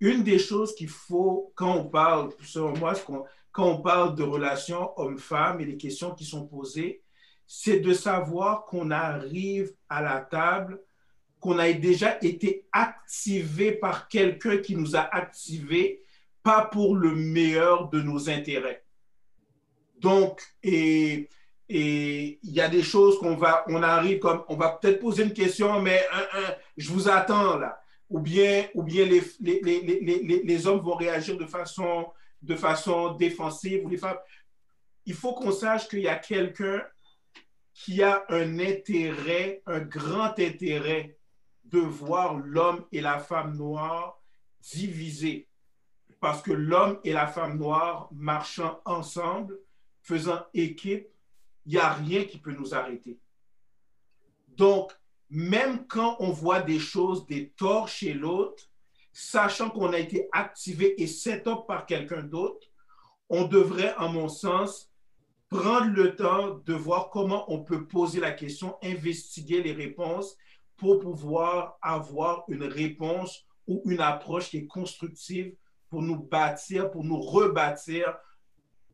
Une des choses qu'il faut, quand on parle, selon moi, quand on parle de relations hommes-femmes et les questions qui sont posées, c'est de savoir qu'on arrive à la table qu'on a déjà été activé par quelqu'un qui nous a activés, pas pour le meilleur de nos intérêts. Donc, et il y a des choses qu'on va, on arrive comme, on va peut-être poser une question, mais je vous attends là. Ou bien, ou bien les, les, les, les, hommes vont réagir de façon, de façon défensive. Ou les femmes. Il faut qu'on sache qu'il y a quelqu'un qui a un intérêt, un grand intérêt de voir l'homme et la femme noire divisés. Parce que l'homme et la femme noire marchant ensemble, faisant équipe, il n'y a rien qui peut nous arrêter. Donc, même quand on voit des choses, des torts chez l'autre, sachant qu'on a été activé et set up par quelqu'un d'autre, on devrait, en mon sens, prendre le temps de voir comment on peut poser la question, investiguer les réponses pour pouvoir avoir une réponse ou une approche qui est constructive pour nous bâtir, pour nous rebâtir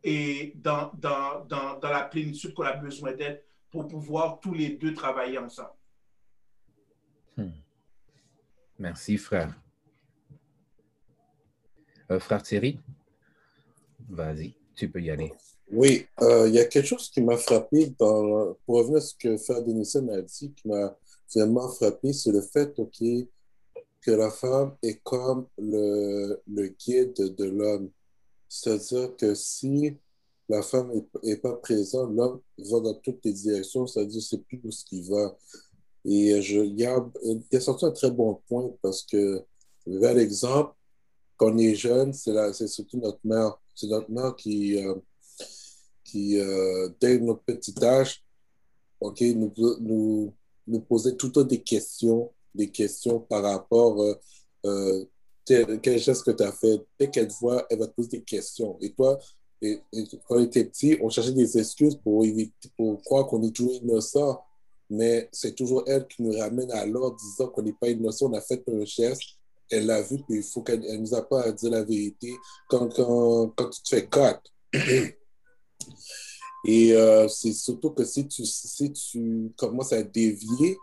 et dans, dans la plénitude qu'on a besoin d'être pour pouvoir tous les deux travailler ensemble. Hmm. Merci, frère. Euh, frère Thierry, vas-y, tu peux y aller. Oui, euh, il y a quelque chose qui m'a frappé dans, pour revenir à ce que Frère Denison a dit, qui m'a vraiment frappé, c'est le fait, que la femme est comme le, guide de l'homme. C'est-à-dire que si la femme n'est pas présente, l'homme va dans toutes les directions, c'est-à-dire c'est plus où ce qui va. Et je, il, y a, il a sorti un très bon point parce que, vers l'exemple, quand on est jeune, c'est surtout notre mère. C'est notre mère qui, euh, qui euh, dès notre petit âge, ok, nous, nous, nous posait tout le temps des questions, des questions par rapport euh, euh quel geste que tu as fait. Dès qu'elle voit, elle va te poser des questions. Et toi, et, quand on était petit, on cherchait des excuses pour, pour croire qu'on est toujours innocent. Mais c'est toujours elle qui nous ramène à l'ordre, disant qu'on n'est pas innocent, on a fait un geste, elle l'a vu, puis il faut qu'elle nous apprenne à dire la vérité quand, quand, quand tu te fais cut. Et euh, c'est surtout que si tu, si tu commences à dévier,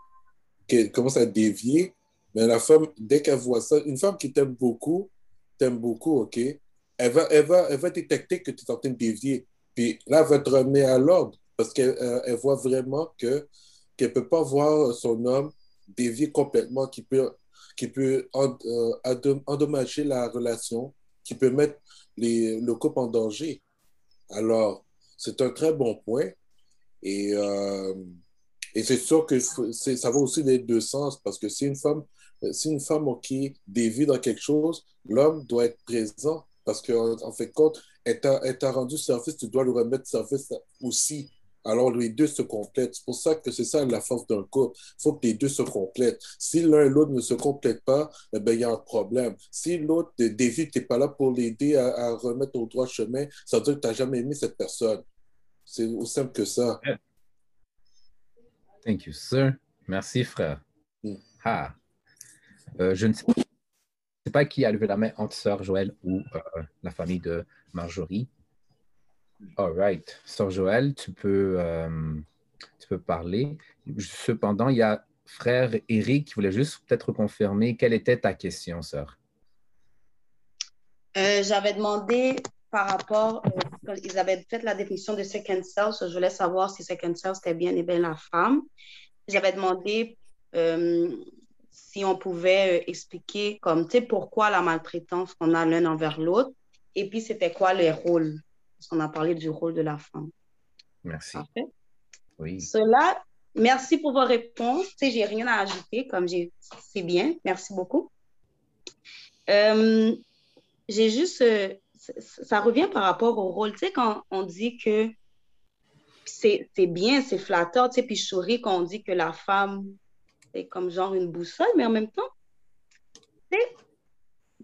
qu'elle commence à dévier, mais la femme, dès qu'elle voit ça, une femme qui t'aime beaucoup, t'aime beaucoup, OK? Elle va, elle, va, elle va détecter que tu es en train de dévier. Puis là, elle va te remettre à l'ordre parce qu'elle euh, voit vraiment que qu'elle ne peut pas voir son homme dévier complètement, qui peut, qui peut euh, endommager la relation, qui peut mettre le couple en danger. Alors, c'est un très bon point. Et, euh, et c'est sûr que ça va aussi les deux sens parce que si une femme, si une femme qui dévie dans quelque chose, l'homme doit être présent parce qu'en en fait, compte, elle t'a rendu service, tu dois lui remettre service aussi. Alors, les deux se complètent. C'est pour ça que c'est ça la force d'un couple. Il faut que les deux se complètent. Si l'un et l'autre ne se complètent pas, eh ben, il y a un problème. Si l'autre dévie, tu n'es pas là pour l'aider à, à, remettre au droit chemin, ça veut dire que tu n'as jamais aimé cette personne. C'est aussi simple que ça. Thank you, sir. Merci, frère. Mm. Ah. Euh, je ne sais pas qui a levé la main entre sœur Joël ou euh, la famille de Marjorie. All right. Sœur Joël, tu peux, euh, tu peux parler. Cependant, il y a frère Eric qui voulait juste peut-être confirmer quelle était ta question, sœur. Euh, J'avais demandé par rapport, euh, ils avaient fait la définition de second self, je voulais savoir si second self c'était bien et bien la femme. J'avais demandé euh, si on pouvait expliquer comme, tu sais, pourquoi la maltraitance qu'on a l'un envers l'autre, et puis c'était quoi les rôles, parce qu'on a parlé du rôle de la femme. Merci. Parfait. Oui. Cela, merci pour vos réponses. Tu sais, j'ai rien à ajouter, comme j'ai, c'est bien. Merci beaucoup. Euh, j'ai juste, euh, ça revient par rapport au rôle. Tu sais, quand on dit que c'est bien, c'est flatteur, tu sais, puis je souris quand on dit que la femme est comme genre une boussole, mais en même temps,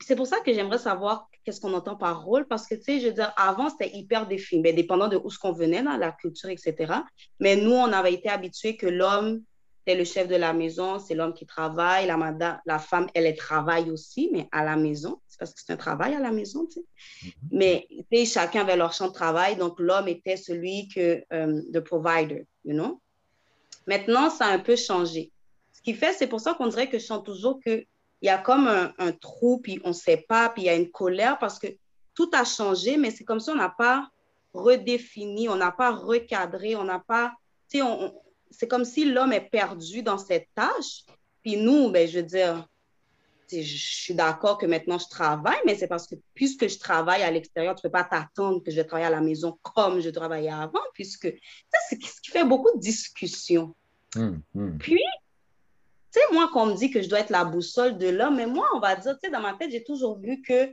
c'est pour ça que j'aimerais savoir qu'est-ce qu'on entend par rôle, parce que, tu sais, je veux dire, avant, c'était hyper défini, mais dépendant de où ce qu'on venait, dans la culture, etc. Mais nous, on avait été habitués que l'homme c'est le chef de la maison, c'est l'homme qui travaille, la, madame, la femme, elle, elle travaille aussi, mais à la maison, c'est parce que c'est un travail à la maison, tu sais. Mhm. Mais tu sais, chacun avait leur champ de travail, donc l'homme était celui que, um, the provider, you know. Maintenant, ça a un peu changé. Ce qui fait, c'est pour ça qu'on dirait que je sens toujours qu'il y a comme un, un trou, puis on ne sait pas, puis il y a une colère parce que tout a changé, mais c'est comme si on n'a pas redéfini, on n'a pas recadré, on n'a pas, tu sais, on, c'est comme si l'homme est perdu dans cette tâche. Puis nous, ben, je veux dire, je suis d'accord que maintenant je travaille, mais c'est parce que puisque je travaille à l'extérieur, tu ne peux pas t'attendre que je travaille à la maison comme je travaillais avant, puisque ça, c'est ce qui fait beaucoup de discussions. Mm, mm. Puis, tu sais, moi, quand on me dit que je dois être la boussole de l'homme, mais moi, on va dire, tu sais, dans ma tête, j'ai toujours vu que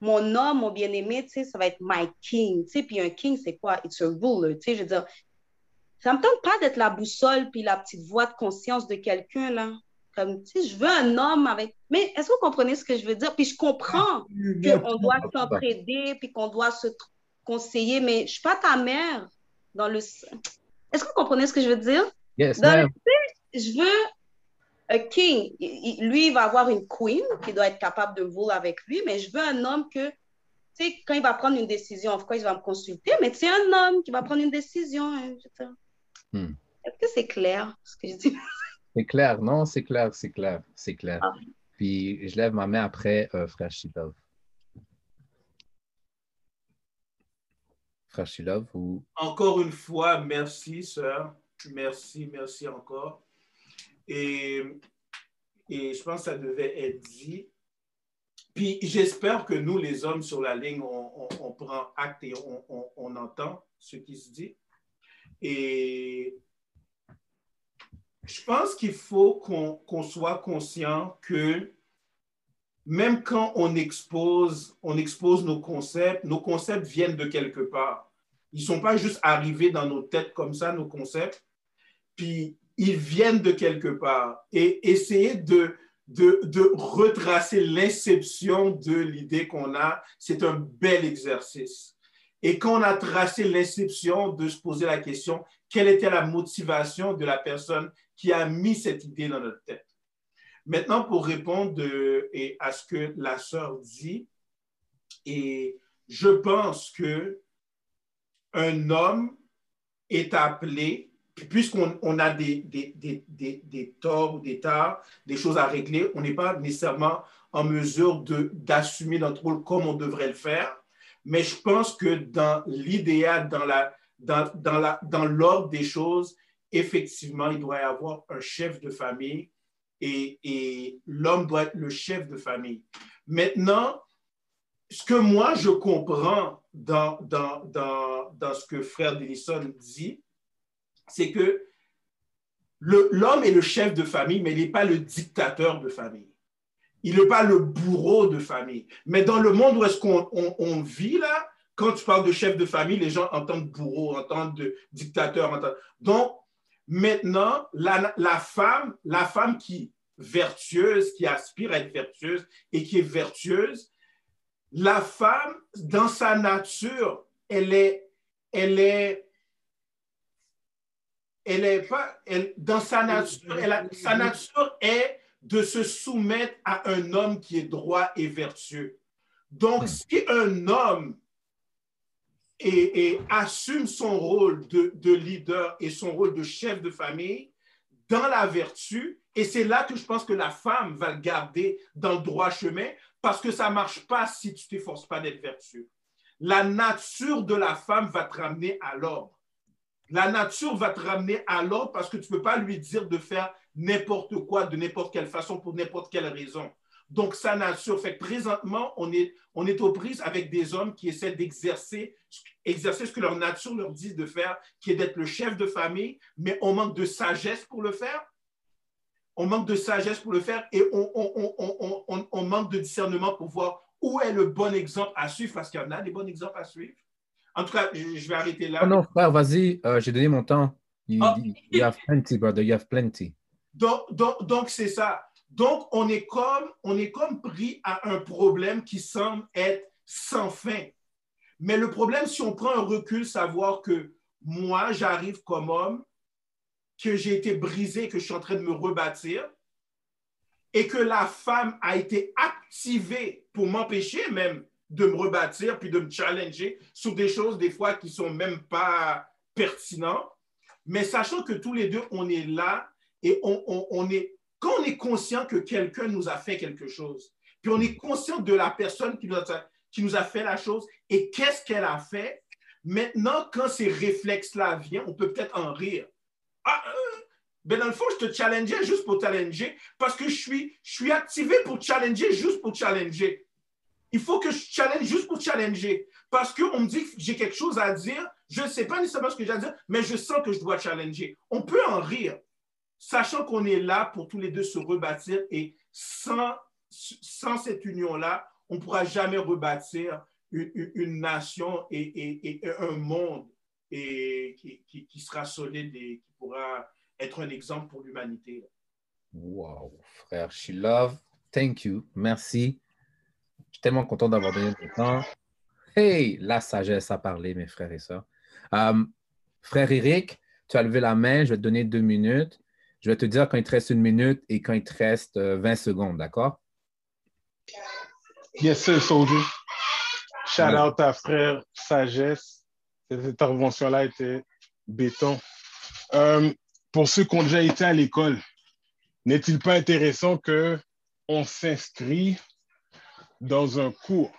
mon homme, mon bien-aimé, tu sais, ça va être my king, tu sais, puis un king, c'est quoi? It's a ruler, tu sais, je veux dire, ça me tente pas d'être la boussole puis la petite voix de conscience de quelqu'un, là. Comme, tu sais, je veux un homme avec... Mais est-ce que vous comprenez ce que je veux dire? Puis je comprends qu'on doit s'entraider puis qu'on doit se conseiller, mais je suis pas ta mère dans le... Est-ce que vous comprenez ce que je veux dire? Yes, Dans le- je veux un king. Il- Lui, il va avoir une queen qui doit être capable de voler avec lui, mais je veux un homme que, tu sais, quand il va prendre une décision, of course, il va me consulter, mais c'est un homme qui va prendre une décision. hein. Hmm. Est-ce que c'est clair ce que je dis? C'est clair, non, c'est clair, c'est clair, c'est clair. Ah. Puis je lève ma main après, euh, frère Chipel. frère Shilov ou... Encore une fois, merci, sœur. Merci, merci encore. Et, et je pense que ça devait être dit. Puis j'espère que nous, les hommes sur la ligne, on, on, prend acte et on, on, entend ce qui se dit. Et je pense qu'il faut qu'on soit conscient que même quand on expose, on expose nos concepts, nos concepts viennent de quelque part. Ils ne sont pas juste arrivés dans nos têtes comme ça, nos concepts, puis ils viennent de quelque part. Et essayer de, de, de retracer l'inception de l'idée qu'on a, c'est un bel exercice. Et quand on a tracé l'inception, de se poser la question, quelle était la motivation de la personne qui a mis cette idée dans notre tête? Maintenant, pour répondre et à ce que la sœur dit, et je pense que un homme est appelé, puisqu'on a des, des, des, des, torts ou des tares, des choses à régler, on n'est pas nécessairement en mesure d'assumer notre rôle comme on devrait le faire. Mais je pense que dans l'idéal, dans la, dans, dans, la, dans l'ordre des choses, effectivement, il doit y avoir un chef de famille et, l'homme doit être le chef de famille. Maintenant, ce que moi je comprends dans, dans, dans, dans ce que frère Denison dit, c'est que l'homme est le chef de famille, mais il n'est pas le dictateur de famille. Il n'est pas le bourreau de famille. Mais dans le monde où est-ce qu'on on, vit là, quand tu parles de chef de famille, les gens entendent bourreau, entendent de dictateur. Donc, Maintenant, la, femme, la femme qui vertueuse, qui aspire à être vertueuse et qui est vertueuse, la femme, dans sa nature, elle est, elle est, elle est pas, elle, dans sa nature, sa nature est de se soumettre à un homme qui est droit et vertueux. Donc, hmm. si un homme et, assume son rôle de, de, leader et son rôle de chef de famille dans la vertu. Et c'est là que je pense que la femme va le garder dans le droit chemin parce que ça ne marche pas si tu ne t'efforces pas d'être vertueux. La nature de la femme va te ramener à l'ordre. La nature va te ramener à l'ordre parce que tu ne peux pas lui dire de faire n'importe quoi, de n'importe quelle façon, pour n'importe quelle raison. Donc, sa nature fait que présentement, on est, aux prises avec des hommes qui essaient d'exercer exercer ce que leur nature leur dit de faire, qui est d'être le chef de famille, mais on manque de sagesse pour le faire. On manque de sagesse pour le faire et on, on manque de discernement pour voir où est le bon exemple à suivre, parce qu'il y en a des bons exemples à suivre. En tout cas, je, vais arrêter là. Oh non, frère, vas-y, euh, j'ai donné mon temps. You, oh. you, have plenty, brother, you have plenty. Donc, donc, donc c'est ça. Donc, on est, comme, on est comme pris à un problème qui semble être sans fin. Mais le problème, si on prend un recul, savoir que moi, j'arrive comme homme, que j'ai été brisé, que je suis en train de me rebâtir, et que la femme a été activée pour m'empêcher même de me rebâtir, puis de me challenger sur des choses des fois qui sont même pas pertinentes. Mais sachant que tous les deux, on est là et on, on est, quand on est conscient que quelqu'un nous a fait quelque chose, puis on est conscient de la personne qui nous a, qui nous a fait la chose et qu'est-ce qu'elle a fait. Maintenant, quand ces réflexes-là viennent, on peut peut-être en rire. Ah, euh, ben dans le fond, je te challengeais juste pour challenger parce que je suis, je suis activé pour challenger juste pour challenger. Il faut que je challenge juste pour challenger parce qu'on me dit que j'ai quelque chose à dire. Je ne sais pas nécessairement ce que j'ai à dire, mais je sens que je dois challenger. On peut en rire, sachant qu'on est là pour tous les deux se rebâtir et sans, sans cette union-là, on ne pourra jamais rebâtir une, nation et, un monde et, qui, sera solide et qui pourra être un exemple pour l'humanité. Wow, frère love. thank you, merci. Je suis tellement content d'avoir donné le temps. Hey, la sagesse à parler, mes frères et sœurs. Euh, frère Eric, tu as levé la main, je vais te donner deux minutes. Je vais te dire quand il te reste une minute et quand il te reste 20 euh, secondes, d'accord? Yes, sir, soldier. Shout out à frère Sagesse. Cette intervention-là était béton. Euh, pour ceux qui ont déjà été à l'école, n'est-il pas intéressant qu'on s'inscrit dans un cours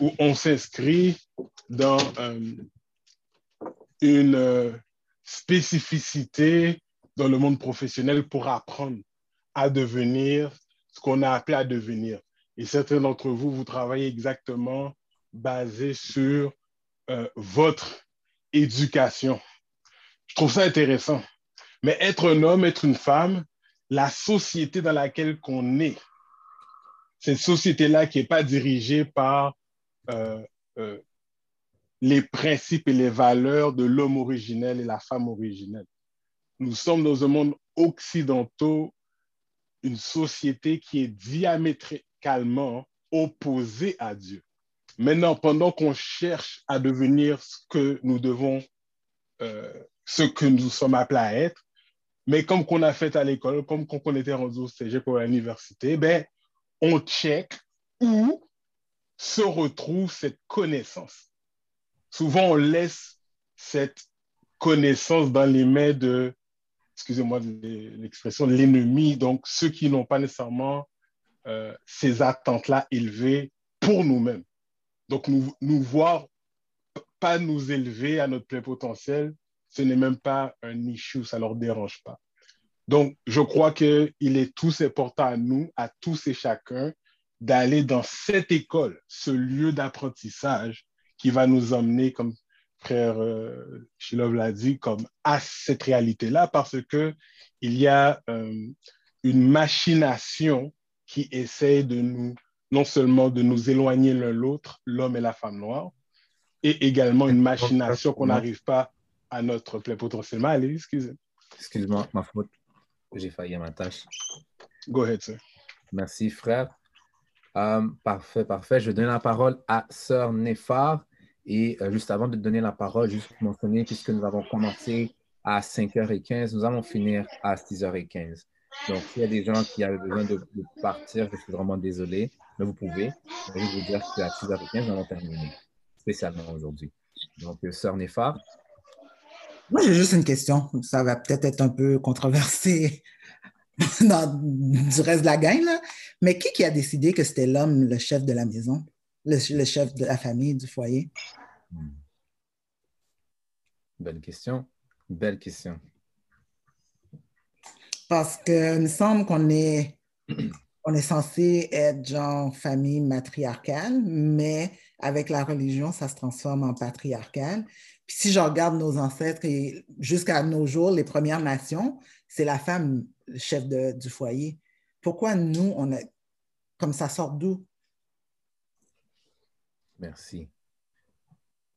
ou on s'inscrit dans, euh, une euh, spécificité dans le monde professionnel pour apprendre à devenir ce qu'on a appelé à devenir. Et certains d'entre vous, vous travaillez exactement basé sur euh, votre éducation. Je trouve ça intéressant. Mais être un homme, être une femme, la société dans laquelle on est, cette société-là qui n'est pas dirigée par euh, euh, les principes et les valeurs de l'homme originel et la femme originelle. Nous sommes dans un monde occidental, une société qui est diamétralement opposée à Dieu. Maintenant, pendant qu'on cherche à devenir ce que nous devons, euh, ce que nous sommes appelés à être, mais comme qu'on a fait à l'école, comme quand on était rendu au cégep ou à l'université, ben, on check où se retrouve cette connaissance. Souvent, on laisse cette connaissance dans les mains de, excusez-moi l'expression, l'ennemi, donc ceux qui n'ont pas nécessairement euh, ces attentes-là élevées pour nous-mêmes. Donc, nous, nous voir pas nous élever à notre plein potentiel, ce n'est même pas un issue, ça ne leur dérange pas. Donc, je crois qu'il est tous important à nous, à tous et chacun, d'aller dans cette école, ce lieu d'apprentissage qui va nous emmener, comme frère euh, Shilov l'a dit, comme à cette réalité-là, parce que il y a euh, une machination qui essaie de nous, non seulement de nous éloigner l'un l'autre, l'homme et la femme noire, et également une machination qu'on n'arrive pas à notre plein potentiel. Allez, excusez. Excuse-moi, ma faute. J'ai failli à ma tâche. Go ahead, sir. Merci, frère. Euh, parfait, parfait. Je donne la parole à Sœur Néphar. Et euh, juste avant de donner la parole, juste pour mentionner, puisque nous avons commencé à 5h15, nous allons finir à 6h15. Donc, s'il y a des gens qui avaient besoin de, partir, je suis vraiment désolé, mais vous pouvez. Je vais vous dire qu'à 6h15, nous allons terminer, spécialement aujourd'hui. Donc, euh, Sœur Néphar. Moi, j'ai juste une question. Ça va peut-être être un peu controversé dans, du reste de la gang, mais qui, qui a décidé que c'était l'homme, le chef de la maison, le, chef de la famille, du foyer? Hmm. Belle question. Belle question. Parce que me semble qu'on est, on est censé être genre famille matriarcale, mais avec la religion, ça se transforme en patriarcal. Puis si je regarde nos ancêtres et jusqu'à nos jours, les Premières Nations, c'est la femme chef du foyer. Pourquoi nous, on a comme ça sort d'où? Merci.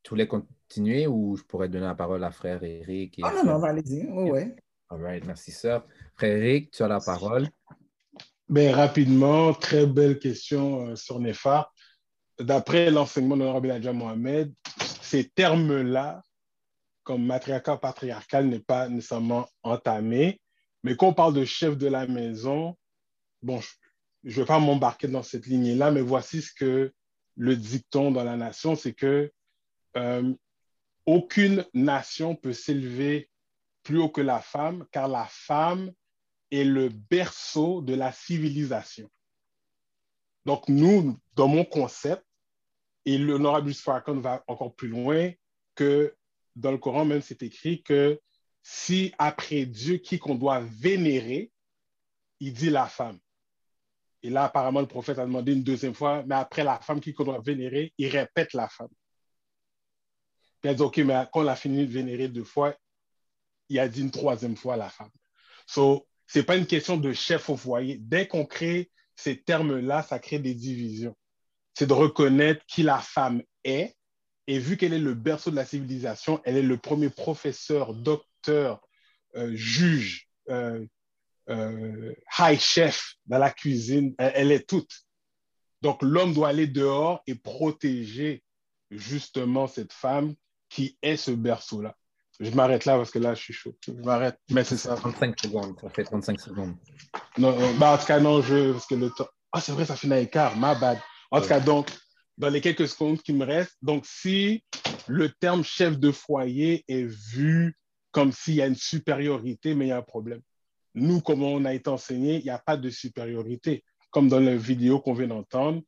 Tu voulais continuer ou je pourrais donner la parole à frère Eric? Ah non, non, allez-y. Oui, oui. All right, merci, sœur. Frère Eric, tu as la parole. Bien, rapidement, très belle question euh, sur Nefa. D'après l'enseignement de l'honorable Adja Mohamed, ces termes-là, comme matriarcat, patriarcal, n'est pas nécessairement entamé. Mais quand on parle de chef de la maison, bon, je ne vais pas m'embarquer dans cette lignée-là, mais voici ce que le dicton dans la nation, c'est que euh, aucune nation peut s'élever plus haut que la femme, car la femme est le berceau de la civilisation. Donc, nous, dans mon concept, et l'honorable Farrakhan va encore plus loin, que dans le Coran même, c'est écrit que si après Dieu, qui qu'on doit vénérer, il dit la femme. Et là, apparemment, le prophète a demandé une deuxième fois, mais après la femme qui qu'on doit vénérer, il répète la femme. Puis a dit, OK, mais quand on a fini de vénérer deux fois, il a dit une troisième fois la femme. So, ce n'est pas une question de chef au foyer. Dès qu'on crée ces termes-là, ça crée des divisions. C'est de reconnaître qui la femme est. Et vu qu'elle est le berceau de la civilisation, elle est le premier professeur, docteur, euh, juge, euh, euh, high chef dans la cuisine, elle, est toute. Donc l'homme doit aller dehors et protéger justement cette femme qui est ce berceau-là. Je m'arrête là parce que là, je suis chaud. Je m'arrête, mais c'est ça. 35 secondes, ça fait 35 secondes. Non, bah, en tout cas, non, je, parce que le temps. Ah, c'est vrai, ça fait un écart, ma bad. En tout cas, donc, dans les quelques secondes qui me restent, donc si le terme chef de foyer est vu comme s'il y a une supériorité, mais il y a un problème. Nous, comme on a été enseigné, il n'y a pas de supériorité. Comme dans la vidéo qu'on vient d'entendre,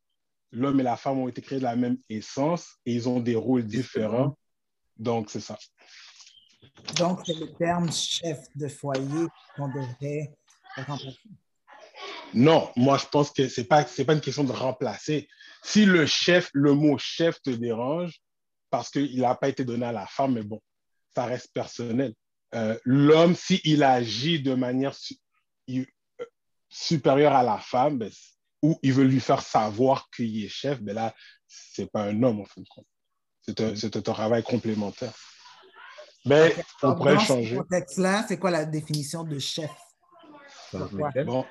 l'homme et la femme ont été créés de la même essence et ils ont des rôles différents. Donc, c'est ça. Donc, c'est le terme chef de foyer qu'on devrait remplacer. Non, moi, je pense que ce n'est pas, pas une question de remplacer. Si le chef, le mot chef te dérange, parce qu'il n'a pas été donné à la femme, mais bon, ça reste personnel. Euh, L'homme, s'il agit de manière euh, supérieure à la femme, ben, ou il veut lui faire savoir qu'il est chef, ben là, ce n'est pas un homme, en fin de compte. C'est un, un, travail complémentaire. Mais on pourrait le changer. Dans ce contexte-là, c'est quoi la définition de chef? Bon,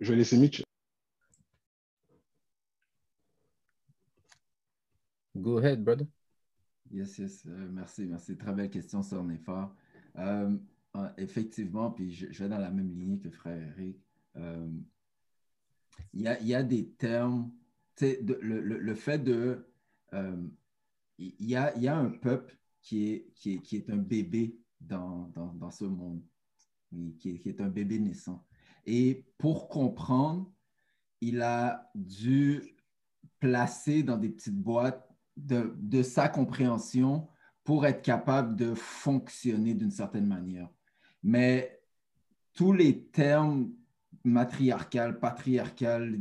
je vais laisser Mitch. Go ahead, brother. Yes, yes. Euh, merci, merci. Très belle question, Sœur Néphar. Euh, effectivement, puis je, vais dans la même lignée que frère Eric. Euh, il y, a, y, a, des termes, de, le, le, le, fait de... Il y, a, y, a, un peuple qui est, qui est, qui est un bébé dans, dans, dans ce monde, qui est, qui est un bébé naissant. Et pour comprendre, il a dû placer dans des petites boîtes de, sa compréhension pour être capable de fonctionner d'une certaine manière. Mais tous les termes matriarcal, patriarcal,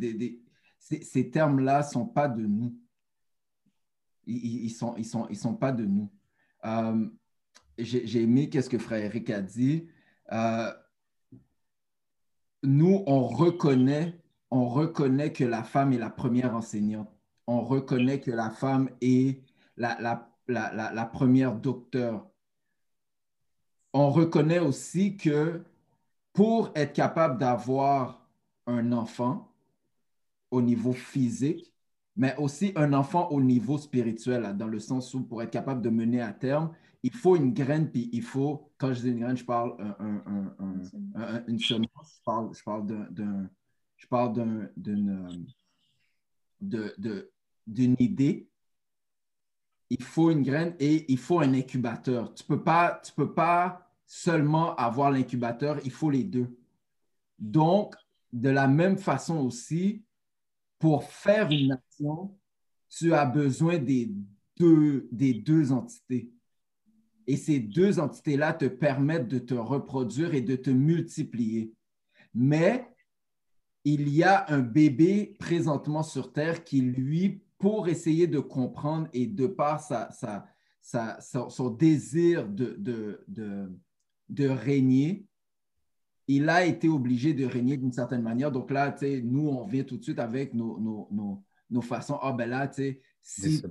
ces, termes-là ne sont pas de nous. Ils ne sont, pas de nous. Euh, J'ai aimé qu'est-ce que Frère Eric a dit. Euh, nous, on reconnaît, on reconnaît que la femme est la première enseignante. On reconnaît que la femme est la, la, la, première docteur. On reconnaît aussi que pour être capable d'avoir un enfant au niveau physique, mais aussi un enfant au niveau spirituel, dans le sens où pour être capable de mener à terme, il faut une graine, puis il faut, quand je dis une graine, je parle un, une semence, je parle, je parle d'un, je parle d'une, d'une idée. Il faut une graine et il faut un incubateur. Tu ne peux, pas, tu peux pas seulement avoir l'incubateur, il faut les deux. Donc, de la même façon aussi, pour faire une nation, tu as besoin des deux, des deux entités. Et ces deux entités-là te permettent de te reproduire et de te multiplier. Mais il y a un bébé présentement sur Terre qui, lui, pour essayer de comprendre et de par sa, sa, son désir de, de, de, de, régner, il a été obligé de régner d'une certaine manière. Donc là, nous, on vient tout de suite avec nos, nos, nos, nos façons. Ah ben là, tu si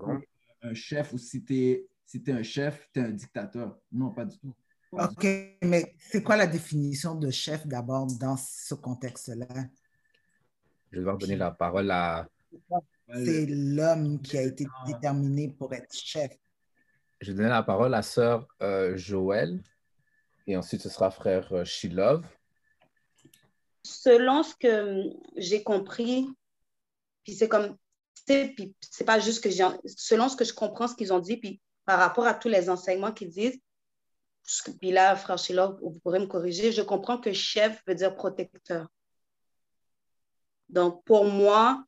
un chef ou si tu es si tu es un chef, tu es un dictateur. Non, pas du tout. OK, mais c'est quoi la définition de chef d'abord dans ce contexte-là? Je vais devoir donner la parole à... C'est l'homme qui a été déterminé pour être chef. Je vais donner la parole à sœur euh, Joël et ensuite ce sera frère euh, Shilov. Selon ce que j'ai compris, puis c'est comme, puis c'est pas juste que j'ai, selon ce que je comprends, ce qu'ils ont dit, puis par rapport à tous les enseignements qu'ils disent, puis là, frère vous pourrez me corriger, je comprends que chef veut dire protecteur. Donc, pour moi,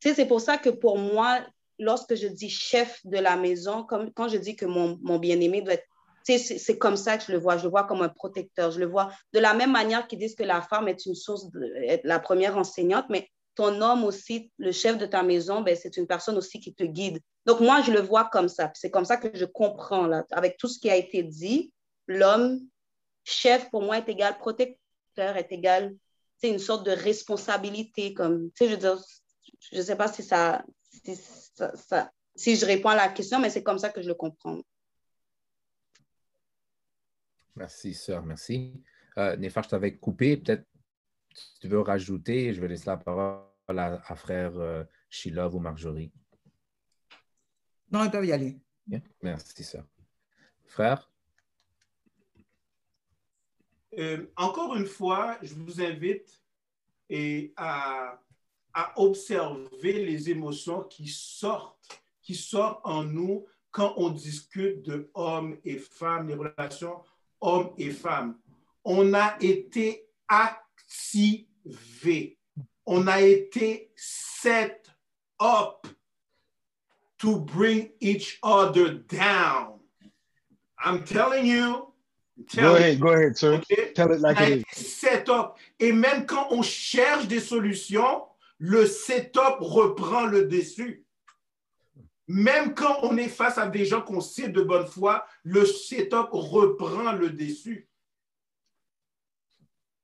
c'est pour ça que pour moi, lorsque je dis chef de la maison, comme quand je dis que mon, mon bien-aimé doit être, c'est comme ça que je le vois. Je le vois comme un protecteur. Je le vois de la même manière qu'ils disent que la femme est une source, de, la première enseignante, mais ton homme aussi, le chef de ta maison, ben, c'est une personne aussi qui te guide. Donc, moi, je le vois comme ça. C'est comme ça que je comprends, là, avec tout ce qui a été dit. L'homme, chef, pour moi, est égal protecteur, est égal, c'est une sorte de responsabilité. Comme, je veux dire, je ne sais pas si ça, si ça, si je réponds à la question, mais c'est comme ça que je le comprends. Merci, sœur, merci. Euh, Néfar, je t'avais coupé. Peut-être si tu veux rajouter, je vais laisser la parole à, frère euh, Shilov ou Marjorie. Non, ils peuvent y aller. Merci, ça. Frère? Euh, encore une fois, je vous invite et à, à, observer les émotions qui sortent, qui sortent en nous quand on discute de hommes et femmes, les relations hommes et femmes. On a été activé. On a été set up to bring each other down. I'm telling you, Go ahead, go ahead, sir. Tell it like it setup. Et même quand on cherche des solutions, le setup reprend le dessus. Même quand on est face à des gens qu'on sait de bonne foi, le setup reprend le dessus.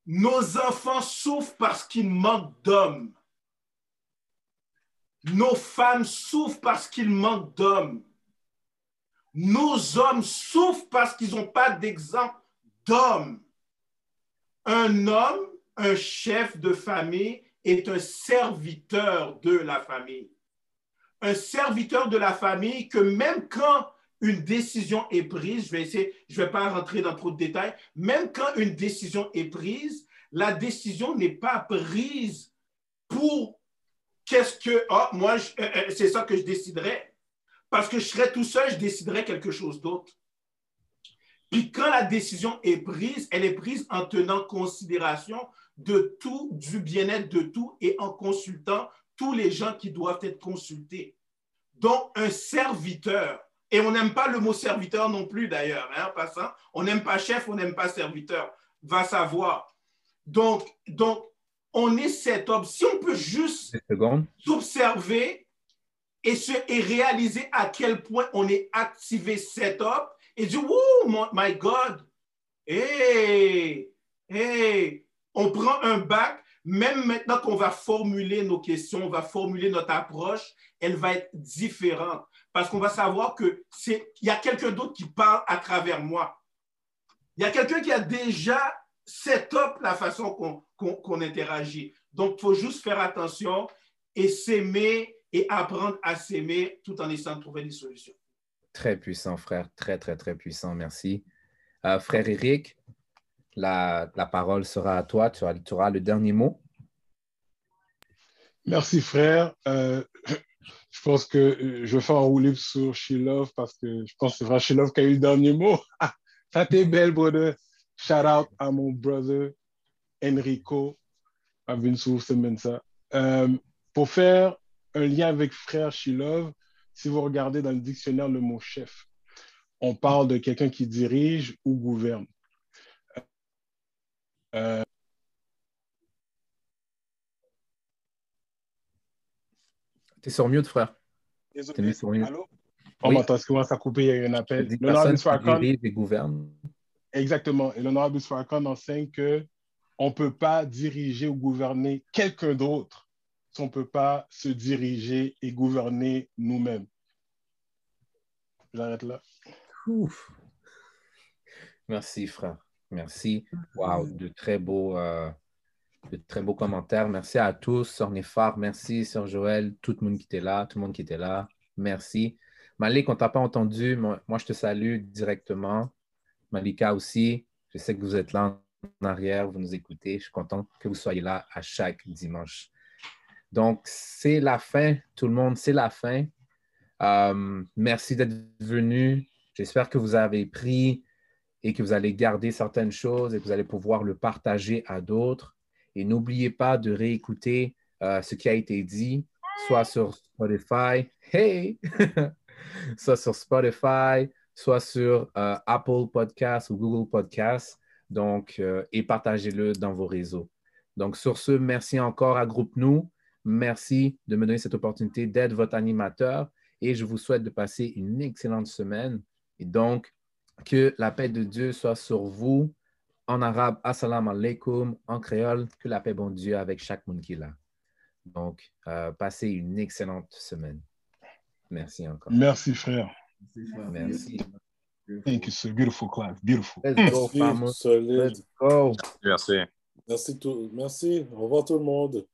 Nos enfants souffrent parce qu'ils manquent d'hommes. Nos femmes souffrent parce qu'ils manquent d'hommes. Nos hommes souffrent parce qu'ils n'ont pas d'exemple d'homme. Un homme, un chef de famille, est un serviteur de la famille. Un serviteur de la famille que même quand une décision est prise, je vais essayer, je vais pas rentrer dans trop de détails, même quand une décision est prise, la décision n'est pas prise pour qu'est-ce que, ah, moi, euh, euh, c'est ça que je déciderais. Parce que je serais tout seul, je déciderais quelque chose d'autre. Puis quand la décision est prise, elle est prise en tenant considération de tout, du bien-être de tout et en consultant tous les gens qui doivent être consultés. Donc, un serviteur, et on n'aime pas le mot serviteur non plus d'ailleurs, hein, passant, on n'aime pas chef, on n'aime pas serviteur, va savoir. Donc, donc on est cet homme. Si on peut juste s'observer et, se, et réaliser à quel point on est activé setup et dire, oh mon- my God, hey, hey, on prend un bac, même maintenant qu'on va formuler nos questions, on va formuler notre approche, elle va être différente. Parce qu'on va savoir que c'est, il y a quelqu'un d'autre qui parle à travers moi. Il y a quelqu'un qui a déjà set up la façon qu'on qu'on- interagit. Donc, il faut juste faire attention et s'aimer et apprendre à s'aimer tout en essayant de trouver des solutions. Très puissant, frère. Très, très, très puissant. Merci. Euh, frère Eric, la, la parole sera à toi. Tu auras, tu auras le dernier mot. Merci, frère. Euh, je pense que euh, je vais faire un roulip sur She Love parce que je pense que c'est vrai She Love qui a eu le dernier mot. Ça t'est belle, brother. Shout out à mon brother Enrico. à Vinsou Semensa. Euh, pour faire un lien avec frère She Love, si vous regardez dans le dictionnaire le mot chef, on parle de quelqu'un qui dirige ou gouverne. Euh, Tu es sur mute, frère. Désolé. T'es mis sur mute. Allô? On Oui. m'entend, excuse-moi, ça a coupé, il y a eu un appel. L'honorable Farrakhan-. Exactement. Et l'honorable Farrakhan enseigne que on ne peut pas diriger ou gouverner quelqu'un d'autre si on ne peut pas se diriger et gouverner nous-mêmes. J'arrête là. Ouf. Merci, frère. Merci. Wow, de très beaux, euh, de très beaux commentaires. Merci à tous, Sœur Néphar. Merci, Sœur Joël, tout le monde qui était là, tout le monde qui était là. Merci. Malik, on t'a pas entendu. Moi, moi, je te salue directement. Malika aussi. Je sais que vous êtes là arrière, vous nous écoutez. Je suis content que vous soyez là à chaque dimanche. Donc, c'est la fin, tout le monde, c'est la fin. Euh, merci d'être venu. J'espère que vous avez pris et que vous allez garder certaines choses et que vous allez pouvoir le partager à d'autres. Et n'oubliez pas de réécouter euh, ce qui a été dit, soit sur Spotify, hey, soit sur Spotify, soit sur euh, Apple Podcasts ou Google Podcasts. Donc, euh, et partagez-le dans vos réseaux. Donc, sur ce, merci encore à Groupe Nous. Merci de me donner cette opportunité d'être votre animateur et je vous souhaite de passer une excellente semaine. Et donc, que la paix de Dieu soit sur vous. En arabe, assalamu alaikum. En créole, que la paix bon Dieu avec chaque monde qui est là. Donc, euh, passez une excellente semaine. Merci encore. Merci, frère. Merci. Thank you, sir. Beautiful class. Beautiful. Let's go, Merci. Let's go. Merci. Merci, tout, merci. Au revoir tout le monde.